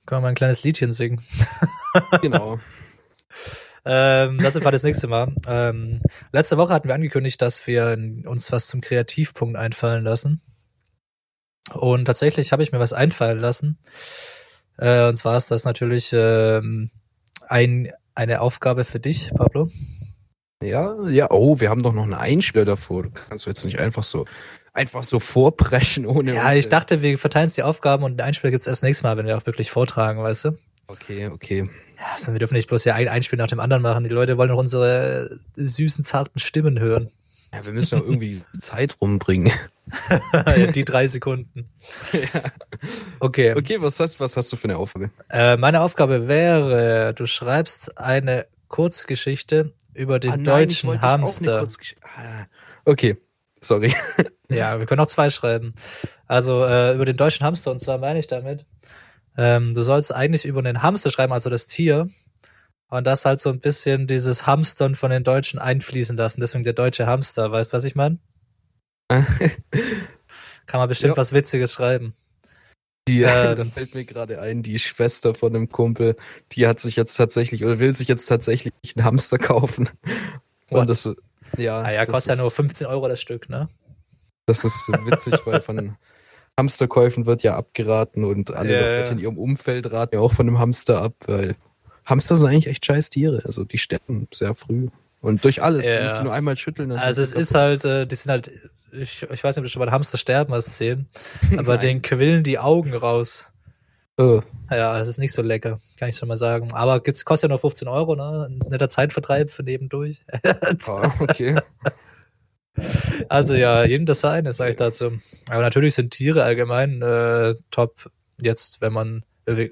können wir mal ein kleines Liedchen singen. [LAUGHS] Genau. Ähm, das war das nächste Mal. Ähm, letzte Woche hatten wir angekündigt, dass wir uns was zum Kreativpunkt einfallen lassen. Und tatsächlich habe ich mir was einfallen lassen. Äh, und zwar ist das natürlich ähm, ein, eine Aufgabe für dich, Pablo. Ja, ja, oh, wir haben doch noch einen Einspieler davor. Du kannst jetzt nicht einfach so, einfach so vorpreschen ohne. Ja, ich dachte, wir verteilen die Aufgaben und den Einspieler gibt's erst nächstes Mal, wenn wir auch wirklich vortragen, weißt du? Okay, okay. Ja, also wir dürfen nicht bloß ja ein Einspiel nach dem anderen machen. Die Leute wollen doch unsere äh, süßen, zarten Stimmen hören. Ja, wir müssen ja irgendwie [LAUGHS] Zeit rumbringen. die drei Sekunden. Okay. Okay, was hast, was hast du für eine Aufgabe? Äh, meine Aufgabe wäre, du schreibst eine Kurzgeschichte über den Ah, nein, deutschen Hamster. Ah, Okay, sorry. [LAUGHS] Ja, wir können auch zwei schreiben. Also äh, über den deutschen Hamster, und zwar meine ich damit, ähm, du sollst eigentlich über den Hamster schreiben, also das Tier, und das halt so ein bisschen dieses Hamstern von den Deutschen einfließen lassen. Deswegen der deutsche Hamster, weißt du, was ich meine? [LAUGHS] Kann man bestimmt Ja. was Witziges schreiben. Die, [LAUGHS] Ähm. da fällt mir gerade ein, die Schwester von einem Kumpel, die hat sich jetzt tatsächlich oder will sich jetzt tatsächlich einen Hamster kaufen. What? Und das, ja, Ah ja, kostet ja ist- nur 15 Euro das Stück, ne? Das ist witzig, weil von Hamsterkäufen wird ja abgeraten und alle Ja, Leute ja. in ihrem Umfeld raten ja auch von einem Hamster ab, weil Hamster sind eigentlich echt scheiß Tiere. Also die sterben sehr früh. Und durch alles. Ja. Du musst sie nur einmal schütteln. Also es ist kaputt. halt, äh, die sind halt, ich, ich weiß nicht, ob du schon mal Hamster sterben hast sehen, [LAUGHS] aber den quillen die Augen raus. Oh, Ja, das ist nicht so lecker, kann ich schon mal sagen. Aber gibt's, kostet ja nur 15 Euro, ne? Ein netter Zeitvertreib für nebendurch. [LAUGHS] ah, okay. [LAUGHS] also ja, jedem das seine, sage ich dazu. Aber natürlich sind Tiere allgemein äh, top jetzt, wenn man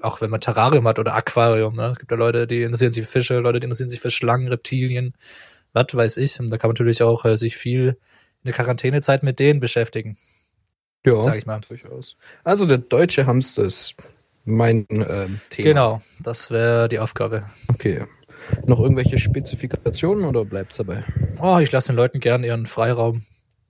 auch wenn man Terrarium hat oder Aquarium. Ne? Es gibt ja Leute, die interessieren sich für Fische, Leute, die interessieren sich für Schlangen, Reptilien, was weiß ich. Und da kann man natürlich auch äh, sich viel in der Quarantänezeit mit denen beschäftigen. Ja, Sag ich mal. durchaus. Also der deutsche Hamster ist mein ähm, Thema. Genau, das wäre die Aufgabe. Okay. Noch irgendwelche Spezifikationen oder bleibt's dabei? Oh, ich lasse den Leuten gern ihren Freiraum.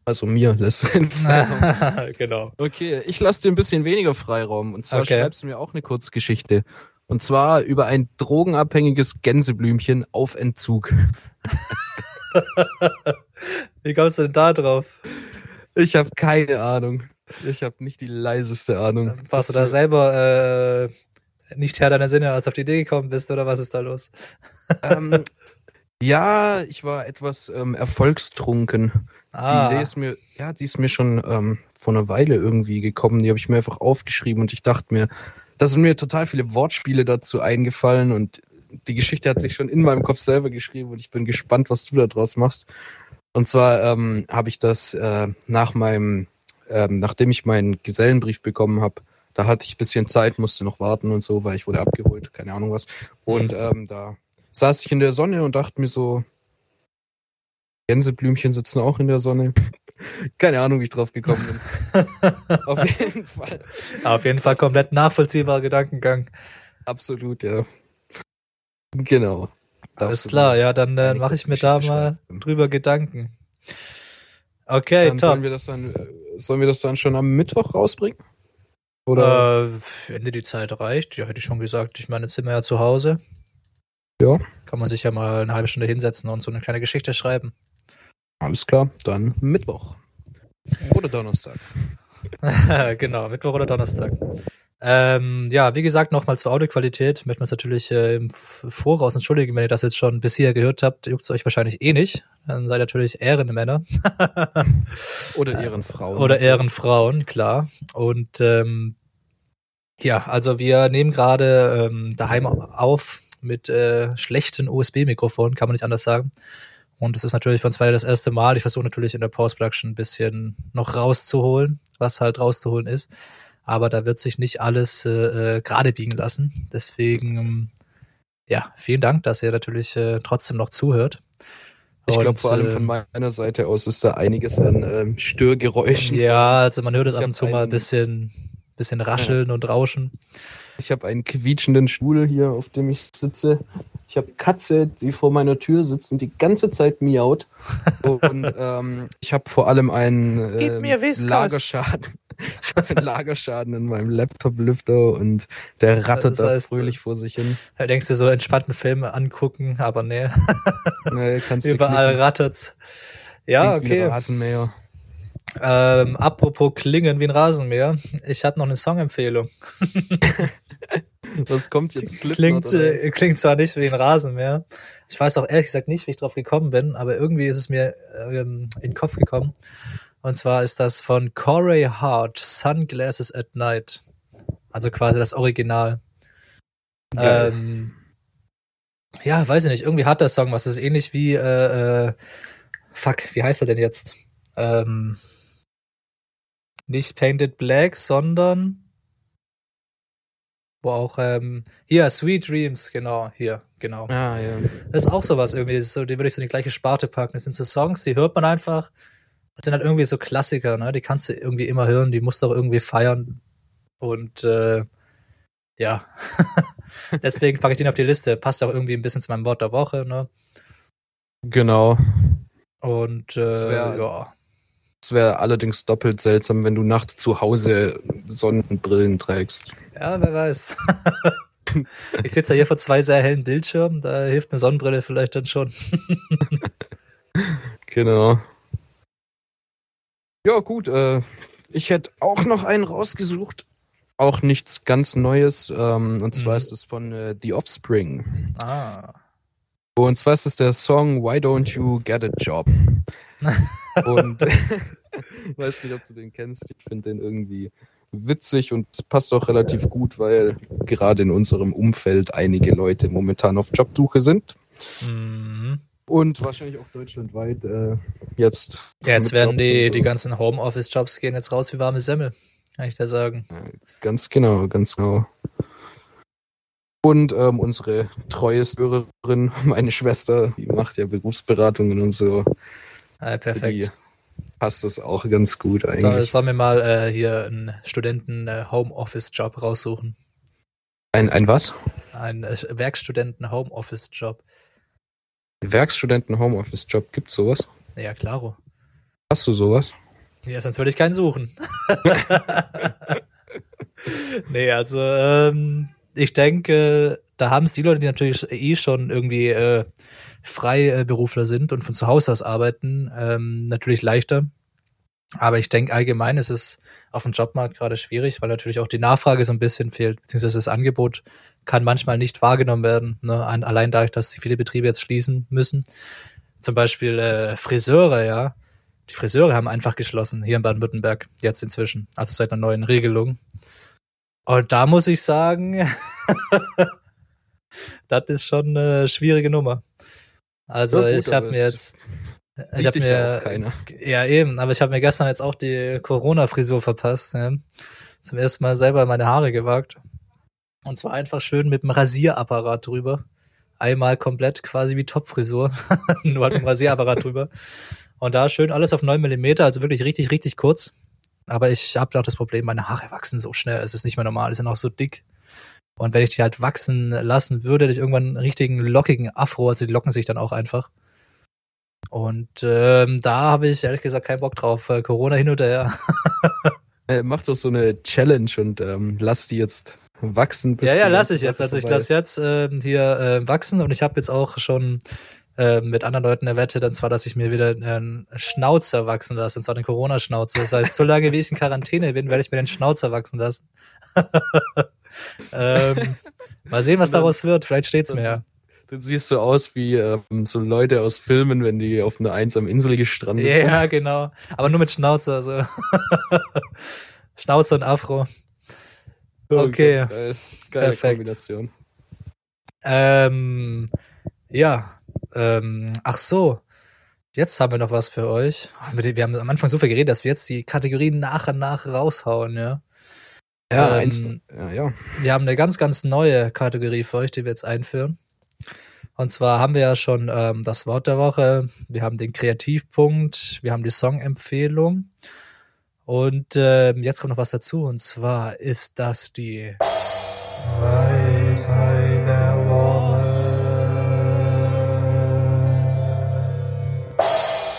Also mir lässt den [LAUGHS] Freiraum. [LAUGHS] genau. Okay, ich lasse dir ein bisschen weniger Freiraum. Und zwar Okay. schreibst du mir auch eine Kurzgeschichte. Und zwar über ein drogenabhängiges Gänseblümchen auf Entzug. [LAUGHS] Wie kommst du denn da drauf? Ich habe keine Ahnung. Ich habe nicht die leiseste Ahnung. Warst du da selber äh, nicht Herr deiner Sinne, als du auf die Idee gekommen bist, oder was ist da los? ähm, ja, ich war etwas ähm, erfolgstrunken. Ah, Die Idee ist mir, ja, die ist mir schon ähm, vor einer Weile irgendwie gekommen. Die habe ich mir einfach aufgeschrieben und ich dachte mir, da sind mir total viele Wortspiele dazu eingefallen und die Geschichte hat sich schon in meinem Kopf selber geschrieben und ich bin gespannt, was du da draus machst. Und zwar ähm, habe ich das äh, nach meinem, ähm, nachdem ich meinen Gesellenbrief bekommen habe, da hatte ich ein bisschen Zeit, musste noch warten und so, weil ich wurde abgeholt, keine Ahnung was. Und ähm, da saß ich in der Sonne und dachte mir so, Gänseblümchen sitzen auch in der Sonne. [LAUGHS] Keine Ahnung, wie ich drauf gekommen bin. [LAUGHS] Auf jeden Fall. Auf jeden Fall komplett nachvollziehbarer Gedankengang. Absolut, ja. Genau. Alles klar, ja, dann äh, mache ich mir da mal drüber Gedanken. Okay, dann top. sollen wir das dann, sollen wir das dann schon am Mittwoch rausbringen? Oder? Äh, wenn dir die Zeit reicht, ja, hätte ich schon gesagt. Ich meine, jetzt sind wir ja zu Hause. Ja. Kann man sich ja mal eine halbe Stunde hinsetzen und so eine kleine Geschichte schreiben. Alles klar, dann Mittwoch. Oder Donnerstag. [LAUGHS] genau, Mittwoch oder Donnerstag. Ähm, ja, wie gesagt, nochmal zur Audioqualität. Möchten wir uns natürlich äh, im Voraus entschuldigen, wenn ihr das jetzt schon bis hier gehört habt. Juckt euch wahrscheinlich eh nicht. Dann seid ihr natürlich Ehrenmänner. [LAUGHS] Oder Ehrenfrauen. Oder Ehrenfrauen, klar. Und ähm, ja, also wir nehmen gerade ähm, daheim auf mit äh, schlechten USB-Mikrofonen, kann man nicht anders sagen. Und es ist natürlich uns beide das erste Mal. Ich versuche natürlich in der Post-Production ein bisschen noch rauszuholen, was halt rauszuholen ist. Aber da wird sich nicht alles äh, äh, gerade biegen lassen. Deswegen, ähm, ja, vielen Dank, dass ihr natürlich äh, trotzdem noch zuhört. Ich glaube, vor allem von meiner Seite aus ist da einiges an ähm, Störgeräuschen. Ja, also man hört es ab und zu mal ein bisschen, bisschen rascheln und rauschen. Ich habe einen quietschenden Stuhl hier, auf dem ich sitze. Ich habe Katze, die vor meiner Tür sitzt und die ganze Zeit miaut. Und [LAUGHS] ähm, ich habe vor allem einen ähm, Whiskas. Lagerschaden. [LAUGHS] Ich habe einen Lagerschaden in meinem Laptop-Lüfter und der rattert Das da heißt, fröhlich vor sich hin. Da denkst du so entspannten Filme angucken, aber nee, Nee, kannst du [LAUGHS] überall knicken. rattert's. Ja, Klingt wie ein okay. Rasenmäher. Ähm, apropos klingen wie ein Rasenmäher. Ich hatte noch eine Songempfehlung. [LAUGHS] Was kommt jetzt? Slipknot Klingt, äh, klingt zwar nicht wie ein Rasenmäher. Ich weiß auch ehrlich gesagt nicht, wie ich drauf gekommen bin, aber irgendwie ist es mir ähm, in den Kopf gekommen. Und zwar ist das von Corey Hart, Sunglasses at Night. Also quasi das Original. Geil. Ähm, ja, weiß ich nicht. Irgendwie hat der Song was. Das ist ähnlich wie, äh, äh, fuck, wie heißt er denn jetzt? Ähm, nicht Painted Black, sondern wo auch, ähm, hier, Sweet Dreams, genau, hier, genau. Ah, ja. Das ist auch sowas irgendwie, so, die würde ich so in die gleiche Sparte packen. Das sind so Songs, die hört man einfach. Das sind halt irgendwie so Klassiker, ne? Die kannst du irgendwie immer hören, die musst du auch irgendwie feiern. Und äh, ja. [LAUGHS] Deswegen packe ich den auf die Liste. Passt auch irgendwie ein bisschen zu meinem Wort der Woche, ne? Genau. Und äh, ja. Es wäre allerdings doppelt seltsam, wenn du nachts zu Hause Sonnenbrillen trägst. Ja, wer weiß. [LAUGHS] ich sitze ja hier vor zwei sehr hellen Bildschirmen, da hilft eine Sonnenbrille vielleicht dann schon. [LAUGHS] Genau. Ja, gut. Äh, ich hätte auch noch einen rausgesucht. Auch nichts ganz Neues. Ähm, und zwar Mhm. ist es von äh, The Offspring. Ah. Und zwar ist es der Song Why Don't You Get a Job? und [LAUGHS] [LAUGHS] weiß nicht, ob du den kennst. Ich finde den irgendwie witzig und es passt auch relativ gut, weil gerade in unserem Umfeld einige Leute momentan auf Jobsuche sind. Mhm. Und wahrscheinlich auch deutschlandweit äh, jetzt. Ja, jetzt werden Jobs die, so. die ganzen Homeoffice-Jobs gehen jetzt raus wie warme Semmel. Kann ich da sagen. Ganz genau, ganz genau. Und ähm, unsere treue Hörerin, [LAUGHS] meine Schwester, die macht ja Berufsberatungen und so. Ah, perfekt. Die passt das auch ganz gut eigentlich. sollen wir mal äh, hier einen Studenten-Homeoffice-Job raussuchen. Ein, ein was? Ein äh, Werkstudenten-Homeoffice-Job. Werkstudenten-Homeoffice-Job, gibt sowas? Ja, klaro. Hast du sowas? Ja, sonst würde ich keinen suchen. [LAUGHS] [LAUGHS] nee, also ähm, ich denke, da haben es die Leute, die natürlich eh schon irgendwie äh, Freiberufler sind und von zu Hause aus arbeiten, ähm, natürlich leichter. Aber ich denke allgemein ist es auf dem Jobmarkt gerade schwierig, weil natürlich auch die Nachfrage so ein bisschen fehlt, beziehungsweise das Angebot kann manchmal nicht wahrgenommen werden. Ne? Allein dadurch, dass viele Betriebe jetzt schließen müssen. Zum Beispiel äh, Friseure, ja. Die Friseure haben einfach geschlossen, hier in Baden-Württemberg, jetzt inzwischen, also seit einer neuen Regelung. Und da muss ich sagen, [LAUGHS] das ist schon eine schwierige Nummer. Also Ja, gut, ich habe mir jetzt, ich habe mir, ja eben, aber ich habe mir gestern jetzt auch die Corona-Frisur verpasst. Ja. Zum ersten Mal selber meine Haare gewagt. Und zwar einfach schön mit dem Rasierapparat drüber. Einmal komplett quasi wie Topfrisur. [LAUGHS] Nur halt ein Rasierapparat drüber. Und da schön alles auf 9 Millimeter, also wirklich richtig, richtig kurz. Aber ich habe auch das Problem, meine Haare wachsen so schnell. Es ist nicht mehr normal, die sind auch so dick. Und wenn ich die halt wachsen lassen würde, hätte ich irgendwann einen richtigen lockigen Afro, also die locken sich dann auch einfach. Und ähm, da habe ich ehrlich gesagt keinen Bock drauf. Äh, Corona hin oder her. [LAUGHS] Äh, mach doch so eine Challenge und ähm, lass die jetzt wachsen. ja, ja, die lass ich jetzt. Also ich ist. jetzt ähm, hier äh, wachsen und ich habe jetzt auch schon äh, mit anderen Leuten eine Wette, und zwar, dass ich mir wieder einen Schnauzer wachsen lasse, und zwar den Corona-Schnauzer. Das heißt, solange wie ich in Quarantäne bin, werde ich mir den Schnauzer wachsen lassen. [LAUGHS] ähm, mal sehen, was dann- daraus wird. Vielleicht steht's dann- mir ja. Du siehst so aus wie ähm, so Leute aus Filmen, wenn die auf einer einsamen Insel gestrandet sind. Ja, [LAUGHS] genau. Aber nur mit Schnauzer. Also. Schnauzer und Afro. Okay. Geil. Geile Perfekt. Kombination. Ähm, ja. Ähm, ach so. Jetzt haben wir noch was für euch. Wir wir haben am Anfang so viel geredet, dass wir jetzt die Kategorien nach und nach raushauen, ja. Ja, Ähm, eins, ja, ja. Wir haben eine ganz, ganz neue Kategorie für euch, die wir jetzt einführen. Und zwar haben wir ja schon ähm, das Wort der Woche, wir haben den Kreativpunkt, wir haben die Songempfehlung. Und ähm, jetzt kommt noch was dazu, und zwar ist das die Weisheit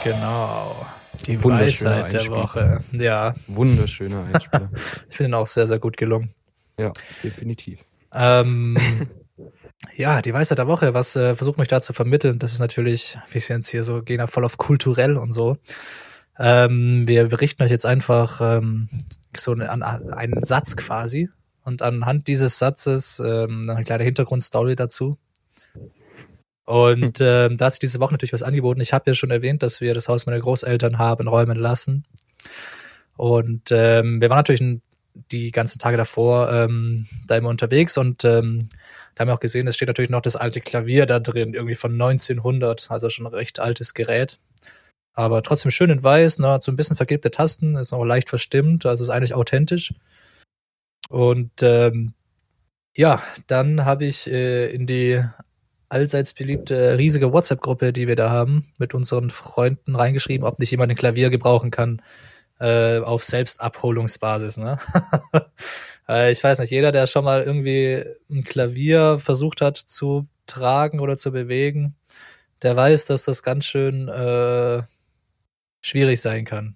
Genau. Die Weisheit der. Woche. Ja, Wunderschöner Einspieler. [LAUGHS] ich finde ihn auch sehr, sehr gut gelungen. ja, definitiv. Ähm, [LAUGHS] ja, die Weisheit der Woche, was äh, versucht mich da zu vermitteln, das ist natürlich, wir sind jetzt hier so, gehen ja voll auf kulturell und so. Ähm, wir berichten euch jetzt einfach ähm, so eine, an, an einen Satz quasi und anhand dieses Satzes ähm, eine kleine Hintergrundstory dazu. Und ähm, da hat sich diese Woche natürlich was angeboten. Ich habe ja schon erwähnt, dass wir das Haus meiner Großeltern haben räumen lassen. Und ähm, wir waren natürlich ein die ganzen Tage davor ähm, da immer unterwegs und ähm, da haben wir auch gesehen, es steht natürlich noch das alte Klavier da drin, irgendwie von 1900, also schon ein recht altes Gerät. Aber trotzdem schön in weiß, ne, hat so ein bisschen vergilbte Tasten, ist auch leicht verstimmt, also ist eigentlich authentisch. Und ähm, ja, dann habe ich äh, in die allseits beliebte riesige WhatsApp-Gruppe, die wir da haben, mit unseren Freunden reingeschrieben, ob nicht jemand ein Klavier gebrauchen kann äh, auf Selbstabholungsbasis. Ne? [LAUGHS] äh, ich weiß nicht, jeder, der schon mal irgendwie ein Klavier versucht hat zu tragen oder zu bewegen, der weiß, dass das ganz schön äh, schwierig sein kann.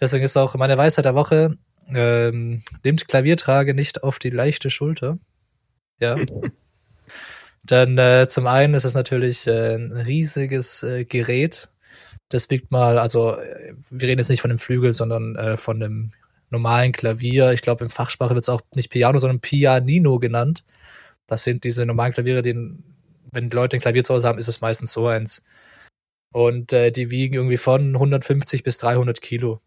Deswegen ist auch meine Weisheit der Woche, ähm, nimmt Klaviertrage nicht auf die leichte Schulter. Ja. [LAUGHS] Dann äh, zum einen ist es natürlich äh, ein riesiges äh, Gerät. Das wiegt mal, also äh, wir reden jetzt nicht von dem Flügel, sondern äh, von dem normalen Klavier. Ich glaube, im Fachsprache wird es auch nicht Piano, sondern Pianino genannt. Das sind diese normalen Klaviere, die, wenn Leute ein Klavier zu Hause haben, ist es meistens so eins. Und äh, die wiegen irgendwie von 150 bis 300 Kilo.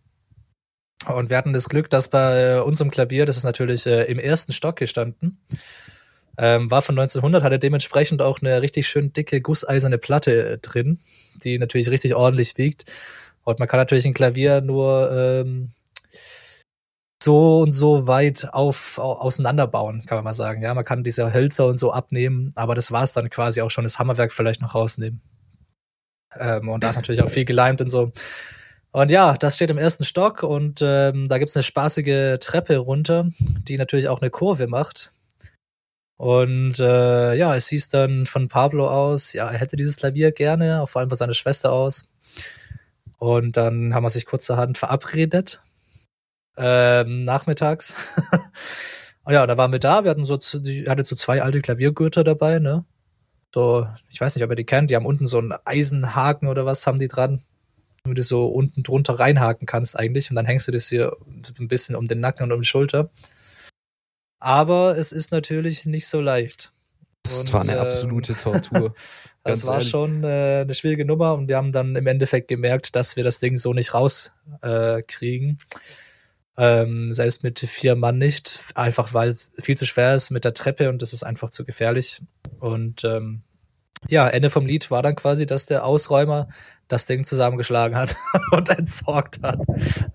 Und wir hatten das Glück, dass bei unserem Klavier, das ist natürlich äh, im ersten Stock gestanden, ähm, war von 1900, hatte dementsprechend auch eine richtig schön dicke gusseiserne Platte äh, drin, die natürlich richtig ordentlich wiegt. Und man kann natürlich ein Klavier nur ähm, so und so weit auf, au, auseinanderbauen, kann man mal sagen. Ja, man kann diese Hölzer und so abnehmen, aber das war's dann quasi auch schon, das Hammerwerk vielleicht noch rausnehmen. Ähm, und da ist natürlich auch viel geleimt und so. Und ja, das steht im ersten Stock und ähm, da gibt's eine spaßige Treppe runter, die natürlich auch eine Kurve macht. Und äh, ja, es hieß dann von Pablo aus, ja, er hätte dieses Klavier gerne, vor allem von seiner Schwester aus. Und dann haben wir sich kurzerhand verabredet, ähm, nachmittags. [LAUGHS] und ja, da waren wir da, wir hatten so, ich hatte so zwei alte Klaviergürtel dabei, ne? So, ich weiß nicht, ob ihr die kennt, die haben unten so einen Eisenhaken oder was haben die dran, damit du so unten drunter reinhaken kannst eigentlich und dann hängst du das hier ein bisschen um den Nacken und um die Schulter. Aber es ist natürlich nicht so leicht. Das Und, war eine ähm, absolute Tortur. [LAUGHS] Das war ehrlich. schon äh, eine schwierige Nummer und wir haben dann im Endeffekt gemerkt, dass wir das Ding so nicht rauskriegen. Äh, ähm, selbst mit vier Mann nicht, einfach weil es viel zu schwer ist mit der Treppe und das ist einfach zu gefährlich. Und ähm, ja, Ende vom Lied war dann quasi, dass der Ausräumer das Ding zusammengeschlagen hat [LAUGHS] und entsorgt hat.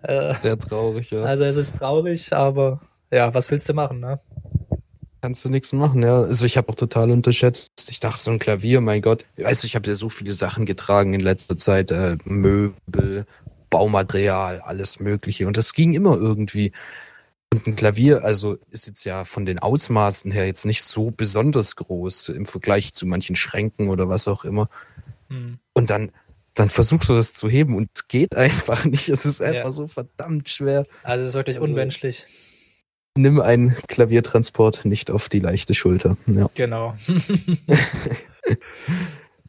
Äh, Sehr traurig, ja. also es ist traurig, aber ja, was willst du machen, ne? kannst du nichts machen, ja. Also ich habe auch total unterschätzt. Ich dachte, so ein Klavier, mein Gott. Weißt du, ich habe ja so viele Sachen getragen in letzter Zeit. Äh, Möbel, Baumaterial, alles Mögliche. Und das ging immer irgendwie. Und ein Klavier, also ist jetzt ja von den Ausmaßen her jetzt nicht so besonders groß im Vergleich zu manchen Schränken oder was auch immer. Hm. Und dann, dann versuchst du das zu heben und es geht [LAUGHS] einfach nicht. Es ist einfach Ja. so verdammt schwer. Also es ist wirklich Also- unmenschlich. Nimm einen Klaviertransport nicht auf die leichte Schulter. Ja, [LAUGHS] Genau. [LAUGHS]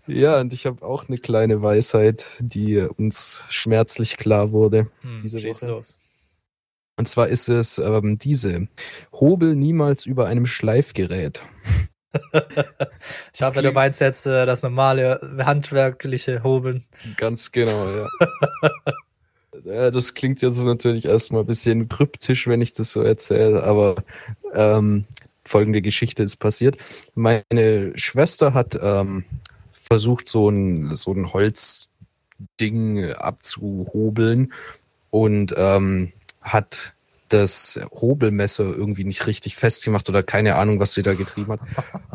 ja und ich habe auch eine kleine Weisheit, die uns schmerzlich klar wurde. Hm, Diese Woche. los. Und zwar ist es ähm, diese. Hobel niemals über einem Schleifgerät. [LAUGHS] Ich hoffe, du meinst jetzt äh, das normale handwerkliche Hobeln. Ganz genau, ja. Ja. Das klingt jetzt natürlich erstmal ein bisschen kryptisch, wenn ich das so erzähle, aber ähm, folgende Geschichte ist passiert. Meine Schwester hat ähm, versucht, so ein, so ein Holzding abzuhobeln und ähm, hat das Hobelmesser irgendwie nicht richtig festgemacht oder keine Ahnung, was sie da getrieben hat.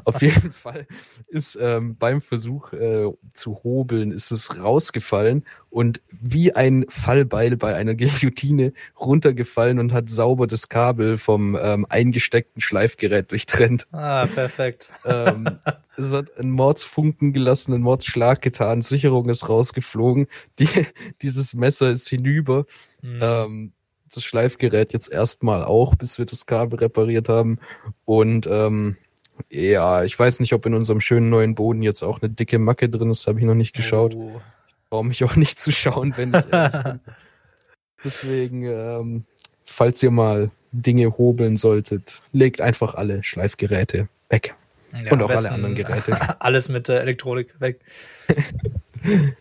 Auf jeden [LAUGHS] Fall ist ähm, beim Versuch äh, zu hobeln, ist es rausgefallen und wie ein Fallbeil bei einer [LAUGHS] Guillotine runtergefallen und hat sauber das Kabel vom ähm, eingesteckten Schleifgerät durchtrennt. Ah, perfekt. [LAUGHS] ähm, es hat einen Mordsfunken gelassen, einen Mordsschlag getan, Sicherung ist rausgeflogen, die, dieses Messer ist hinüber. Hm. Ähm, das Schleifgerät jetzt erstmal auch, bis wir das Kabel repariert haben. Und ähm, ja, ich weiß nicht, ob in unserem schönen neuen Boden jetzt auch eine dicke Macke drin ist, habe ich noch nicht geschaut. Oh. Brauche mich [LAUGHS] auch nicht zu schauen, wenn ich bin. Deswegen, ähm, falls ihr mal Dinge hobeln solltet, legt einfach alle Schleifgeräte weg. Ja, Und auch alle anderen Geräte. [LAUGHS] Alles mit der Elektronik weg. [LAUGHS]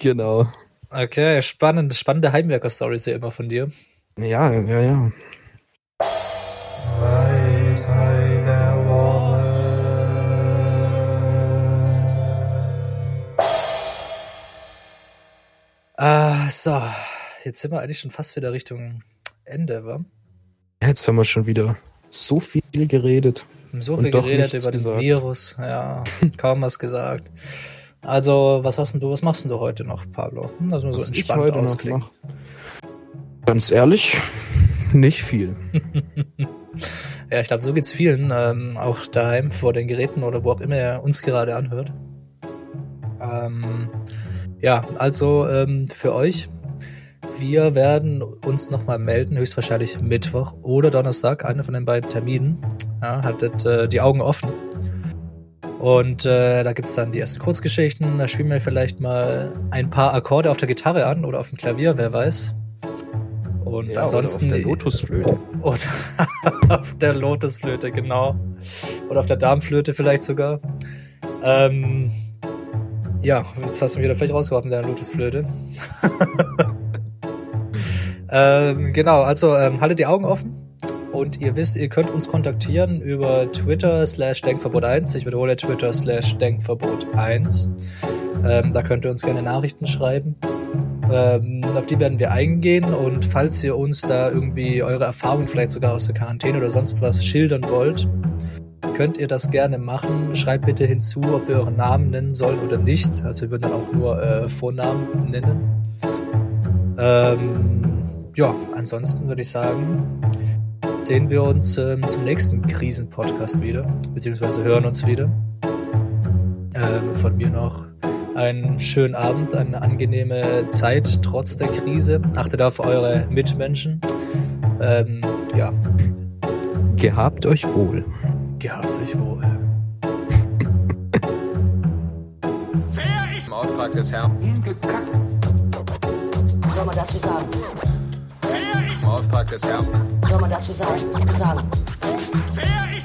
Genau. Okay, spannend, spannende Heimwerker-Stories hier immer von dir. Ja, ja, ja. Ah, so. Jetzt sind wir eigentlich schon fast wieder Richtung Ende, wa? Jetzt haben wir schon wieder so viel geredet. So Und viel doch geredet über den gesagt. Virus. Ja, kaum was gesagt. Also, was hast denn du, was machst denn du heute noch, Pablo? Lass mal so Was ich entspannt heute noch ausklingen. mach? Ganz ehrlich, nicht viel. [LAUGHS] Ja, ich glaube, so geht's vielen, ähm, auch daheim vor den Geräten oder wo auch immer er uns gerade anhört. Ähm, ja, also ähm, für euch, wir werden uns nochmal melden, höchstwahrscheinlich Mittwoch oder Donnerstag, einer von den beiden Terminen. Ja, haltet äh, die Augen offen. Und äh, da gibt's dann die ersten Kurzgeschichten, da spielen wir vielleicht mal ein paar Akkorde auf der Gitarre an oder auf dem Klavier, wer weiß. Und Ja, ansonsten oder auf der Lotusflöte. [LAUGHS] oder auf der Lotusflöte, genau. Oder auf der Darmflöte vielleicht sogar. Ähm, ja, jetzt hast du mich wieder vielleicht rausgeworfen, der Lotusflöte. [LAUGHS] ähm, genau, also ähm, haltet die Augen offen. Und ihr wisst, ihr könnt uns kontaktieren über Twitter slash Denkverbot1. Ich wiederhole Twitter slash Denkverbot1. Ähm, da könnt ihr uns gerne Nachrichten schreiben. Ähm, auf die werden wir eingehen und falls ihr uns da irgendwie eure Erfahrungen vielleicht sogar aus der Quarantäne oder sonst was schildern wollt, könnt ihr das gerne machen. Schreibt bitte hinzu, ob wir euren Namen nennen sollen oder nicht. Also wir würden dann auch nur äh, Vornamen nennen. Ähm, ja, ansonsten würde ich sagen, sehen wir uns ähm, zum nächsten Krisen-Podcast wieder, beziehungsweise hören uns wieder. Ähm, von mir noch einen schönen Abend, eine angenehme Zeit trotz der Krise. Achtet auf eure Mitmenschen. Ähm, ja, Gehabt euch wohl. gehabt euch wohl. Im Auftrag des Herrn. Hingekackt. Was soll man dazu sagen? Im Auftrag des Herrn. Was soll man dazu sagen? sagen?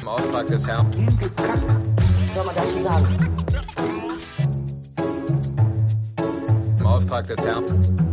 Im Auftrag des Herrn. Hingekackt. Was soll man dazu sagen? Im Auftrag des Herrn.